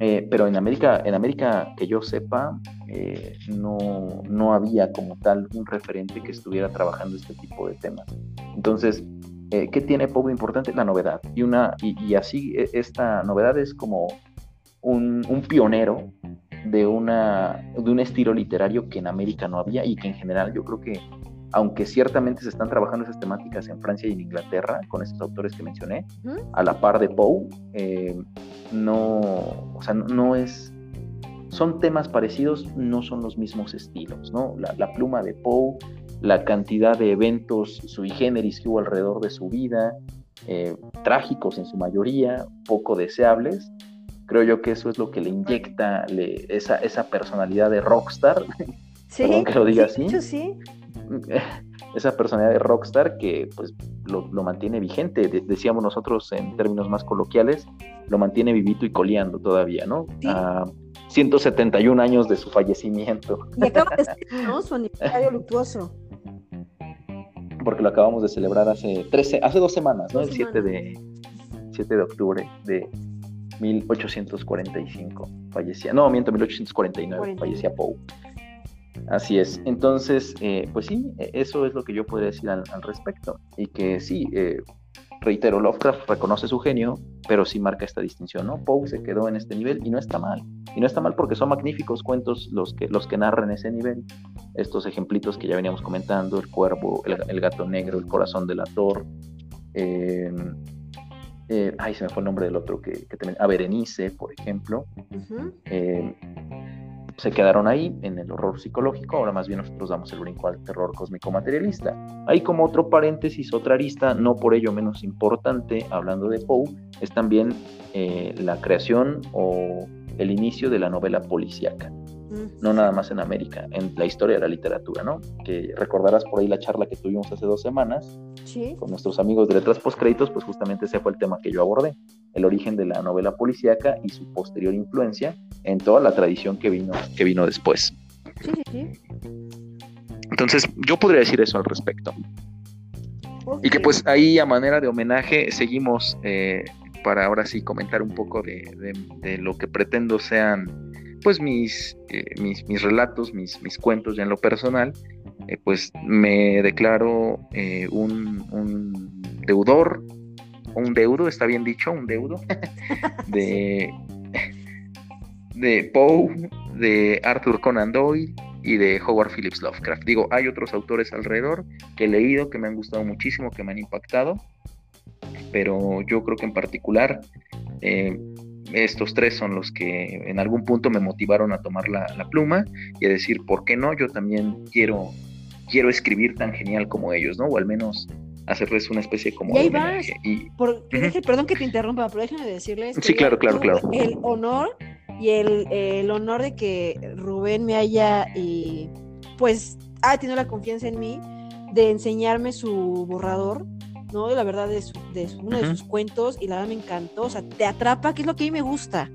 Eh, pero en América, en América, que yo sepa, eh, no, no había como tal un referente que estuviera trabajando este tipo de temas. Entonces, ¿qué tiene Poe importante? La novedad. Y, una, y, así, e, esta novedad es como un, un pionero de, una, de un estilo literario que en América no había y que en general yo creo que aunque ciertamente se están trabajando esas temáticas en Francia y en Inglaterra, con estos autores que mencioné, a la par de Poe, eh, no, o sea, no es, son temas parecidos, no son los mismos estilos, ¿no? La, pluma de Poe, la cantidad de eventos sui generis que hubo alrededor de su vida, eh, trágicos en su mayoría, poco deseables, creo yo que eso es lo que le inyecta esa, esa personalidad de rockstar, sí, que lo diga así. Sí esa personalidad de rockstar que pues lo, mantiene vigente, decíamos nosotros en términos más coloquiales, lo mantiene vivito y coleando todavía, ¿no? A 171 años de su fallecimiento. Y acaba de ser, ¿no? Su aniversario luctuoso. Porque lo acabamos de celebrar hace 13, hace dos semanas, ¿no? El 7 de, 7 de octubre de 1845 fallecía, no, miento, 1849 fallecía Poe. Así es. Entonces, eh, pues sí, e, eso es lo que yo podría decir al, respecto. Y que sí, eh, reitero, Lovecraft reconoce su genio, pero sí marca esta distinción, ¿no? Poe se quedó en este nivel y no está mal. Y no está mal porque son magníficos cuentos los que, los que narran ese nivel. Estos ejemplitos que ya veníamos comentando, el cuervo, el, gato negro, el corazón del ator. Em, eh, ay, se me fue el nombre del otro que, que a Berenice, por ejemplo, eh, se quedaron ahí en el horror psicológico, ahora más bien nosotros damos el brinco al terror cósmico materialista. Hay como otro paréntesis, otra arista, no por ello menos importante, hablando de Poe, es también eh, la creación o el inicio de la novela policíaca no nada más en América, en la historia de la literatura, ¿no? Que recordarás por ahí la charla que tuvimos hace dos semanas con nuestros amigos de Letras Postcréditos, pues justamente ese fue el tema que yo abordé, el origen de la novela policíaca y su posterior influencia en toda la tradición que vino, que vino después. Sí, sí, sí. Entonces, yo podría decir eso al respecto. Y que pues ahí a manera de homenaje seguimos eh, para ahora sí comentar un poco de, de lo que pretendo sean pues mis, eh, mis, mis, relatos, mis, mis cuentos ya en lo personal, eh, pues me declaro eh, un, un, deudor, un deudo, está bien dicho, un deudo, de, de Poe, de Arthur Conan Doyle y de Howard Phillips Lovecraft. Digo, hay otros autores alrededor que he leído, que me han gustado muchísimo, que me han impactado, pero yo creo que en particular estos tres son los que en algún punto me motivaron a tomar la, pluma y a decir, ¿por qué no? Yo también quiero, quiero escribir tan genial como ellos, ¿no? O al menos hacerles una especie como... Y ahí vas. Perdón que te interrumpa, pero déjenme decirles... sí, claro, claro, claro. El honor y el, honor de que Rubén me haya, y, pues, ha tenido la confianza en mí de enseñarme su borrador ¿no? La verdad es de uno de sus cuentos y la verdad me encantó, o sea, te atrapa, que es lo que a mí me gusta,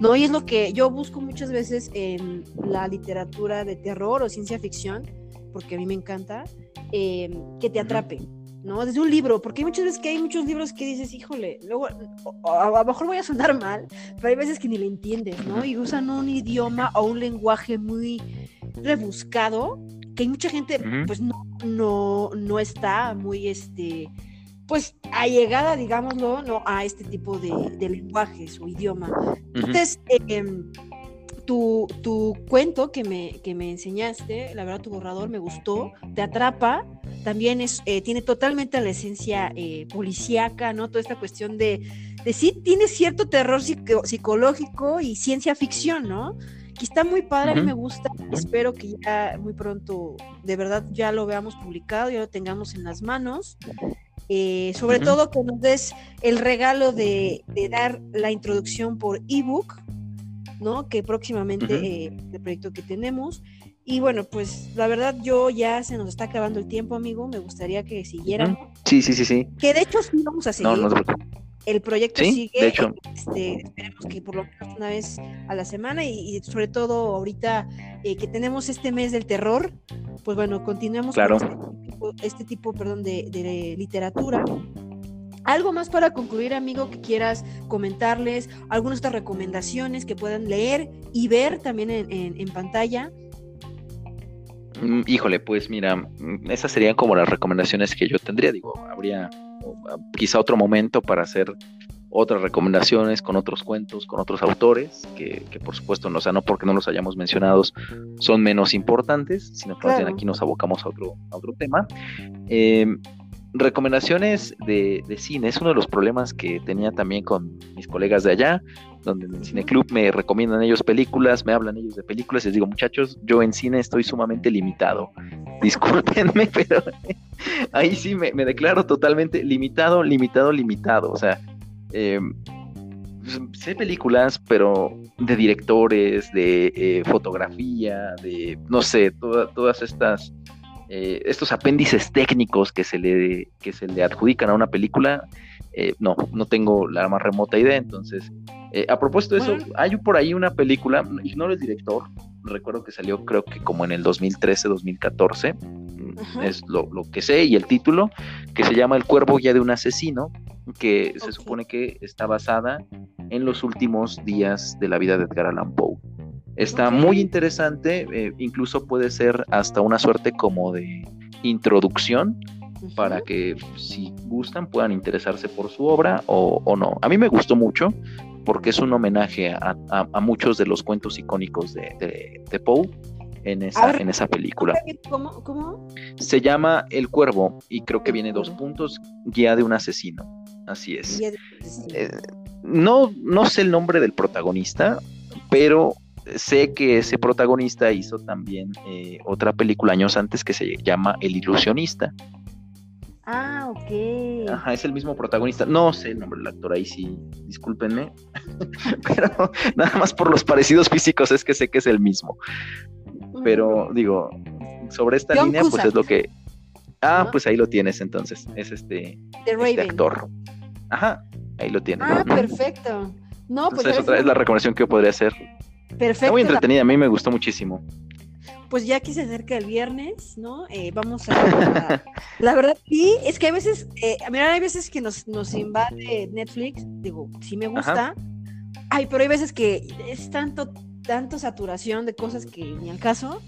¿no? Y es lo que yo busco muchas veces en la literatura de terror o ciencia ficción, porque a mí me encanta, em, que te atrape, ¿no? Desde un libro, porque hay muchas veces que hay muchos libros que dices, híjole, luego, a, lo mejor voy a sonar mal, pero hay veces que ni le entiendes, ¿no? Y usan un idioma o un lenguaje muy rebuscado, que hay mucha gente, pues no, no, no está muy, este, pues allegada, digámoslo, ¿no? a este tipo de, lenguajes o idioma. Entonces, em, tu, cuento que me, que me enseñaste, la verdad tu borrador me gustó, te atrapa, también es, eh, tiene totalmente la esencia eh, policíaca, ¿no? Toda esta cuestión de, de sí tiene cierto terror psicológico y ciencia ficción, ¿no? Que está muy padre, mí me gusta, espero que ya muy pronto, de verdad, ya lo veamos publicado, ya lo tengamos en las manos. Eh, sobre todo que nos des el regalo de, dar la introducción por ebook, ¿no? Que próximamente eh, el proyecto que tenemos. Y bueno, pues la verdad yo ya se nos está acabando el tiempo, amigo. Me gustaría que siguiéramos. Sí, sí, sí, sí. Que de hecho sí vamos a seguir. No, no el proyecto sigue. De hecho. Este, esperemos que por lo menos una vez a la semana y, sobre todo ahorita eh, que tenemos este mes del terror, pues bueno, continuemos claro. con este tipo, perdón, de, literatura. ¿Algo más para concluir, amigo, que quieras comentarles? ¿Algunas otras recomendaciones que puedan leer y ver también en, pantalla? Mm, híjole, pues mira, mm, esas serían como las recomendaciones que yo tendría. Digo, habría quizá otro momento para hacer otras recomendaciones con otros cuentos, con otros autores, que, por supuesto, no, o sea, no porque no los hayamos mencionado son menos importantes, sino que aquí nos abocamos a otro, a otro tema. Eh, recomendaciones de, cine es uno de los problemas que tenía también con mis colegas de allá, donde en el cineclub me recomiendan ellos películas, me hablan ellos de películas, les digo, muchachos, yo en cine estoy sumamente limitado. Discúlpenme, pero ahí sí me, declaro totalmente limitado, limitado, limitado. O sea, eh, sé películas, pero de directores, de eh, fotografía, de, no sé, todas estas, eh, estos apéndices técnicos que se, le, que se le adjudican a una película, no, no tengo la más remota idea. Entonces, a propósito de eso, hay por ahí una película, no es director, recuerdo que salió creo que como en el 2013, 2014, es lo, que sé, y el título, que se llama El cuervo ya de un asesino, que se supone que está basada en los últimos días de la vida de Edgar Allan Poe. Está muy interesante, eh, incluso puede ser hasta una suerte como de introducción para que si gustan puedan interesarse por su obra o, no. A mí me gustó mucho porque es un homenaje a, muchos de los cuentos icónicos de, de Poe en esa, en esa película. ¿Cómo, Se llama El Cuervo y creo que viene dos puntos, guía de un asesino. así es. Eh, no, no sé el nombre del protagonista, pero sé que ese protagonista hizo también eh, otra película años antes que se llama El ilusionista. Ah, ok. Ajá, es el mismo protagonista. No sé el nombre del actor, ahí sí, discúlpenme. Pero nada más por los parecidos físicos es que sé que es el mismo. Pero digo, sobre esta línea, pues es lo que. Ah, pues ahí lo tienes entonces. Es este, este actor. Ajá, ahí lo tienes. Ah, perfecto. No, pues. es otra es la recomendación que podría hacer. Perfecto. Está muy entretenida, a mí me gustó muchísimo pues ya que se acerca el viernes, ¿no? Eh, vamos a, La verdad, sí, es que a veces, eh, mira, hay veces que nos, nos invade Netflix, digo, sí me gusta. Ay, pero hay veces que es tanto, tanto saturación de cosas que ni al caso,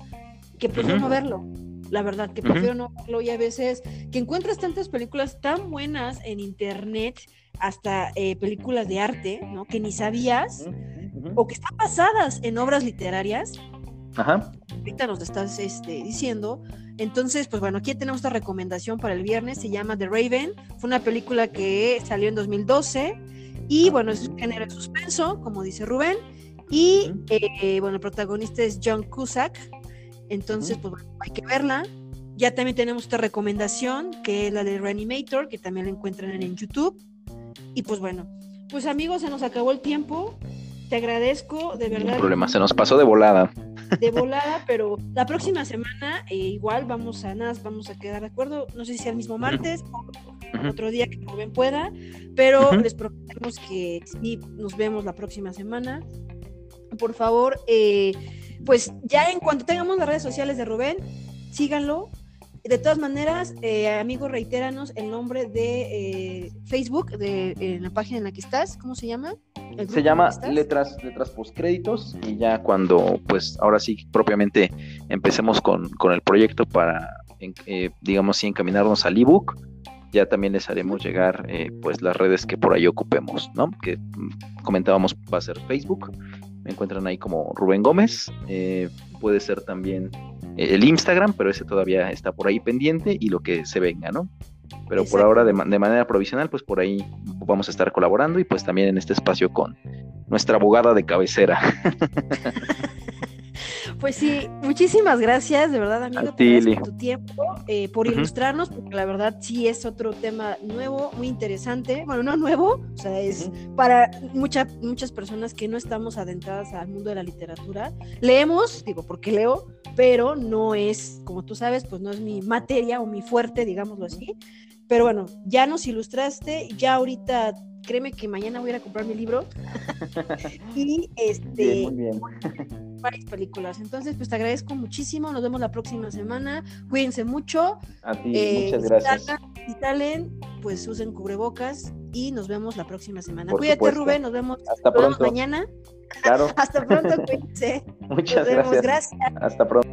que prefiero no verlo. La verdad, que prefiero no verlo. Y a veces que encuentras tantas películas tan buenas en internet, hasta eh, películas de arte, ¿no? Que ni sabías, o que están basadas en obras literarias, Ajá. Ahorita nos estás este, diciendo. Entonces, pues bueno, aquí tenemos esta recomendación para el viernes. Se llama The Raven. Fue una película que salió en 2012. Y bueno, es un género de suspenso, como dice Rubén. Y eh, bueno, el protagonista es John Cusack. Entonces, pues bueno, hay que verla. Ya también tenemos esta recomendación, que es la de Reanimator, que también la encuentran en YouTube. Y pues bueno, pues amigos, se nos acabó el tiempo. Te agradezco, de verdad. No problema, se nos pasó de volada de volada, pero la próxima semana eh, igual vamos a nada, vamos a quedar de acuerdo, no sé si el mismo martes o otro día que Rubén pueda, pero les prometemos que sí nos vemos la próxima semana. Por favor, eh, pues ya en cuanto tengamos las redes sociales de Rubén, síganlo, de todas maneras, eh, amigos, reitéranos el nombre de eh, Facebook, de la página en la que estás, ¿cómo se llama? Se llama Letras, Letras Postcréditos y ya cuando, pues ahora sí, propiamente empecemos con, el proyecto para, eh, digamos, sí, encaminarnos al ebook, ya también les haremos llegar pues las redes que por ahí ocupemos, ¿no? Que mm, comentábamos va a ser Facebook, me encuentran ahí como Rubén Gómez, puede ser también el Instagram, pero ese todavía está por ahí pendiente y lo que se venga, ¿no? Pero por ahora, de, de, manera provisional, pues por ahí vamos a estar colaborando y pues también en este espacio con nuestra abogada de cabecera. Pues sí, muchísimas gracias, de verdad, amigo, por tu tiempo, eh, por ilustrarnos, porque la verdad sí es otro tema nuevo, muy interesante. Bueno, no nuevo, o sea, es para muchas muchas personas que no estamos adentradas al mundo de la literatura. Leemos, digo, porque leo, pero no es, como tú sabes, pues no es mi materia o mi fuerte, digámoslo así. Pero bueno, ya nos ilustraste, ya ahorita créeme que mañana voy a ir a comprar mi libro. y este muy bien. Varias películas. Entonces, pues te agradezco muchísimo. Nos vemos la próxima semana. Cuídense mucho. A ti, eh, muchas gracias. Si salen, pues usen cubrebocas y nos vemos la próxima semana. Cuídate, Rubén. Nos vemos, Hasta pronto. mañana. Claro. Hasta pronto, cuídense. Muchas gracias. Hasta pronto.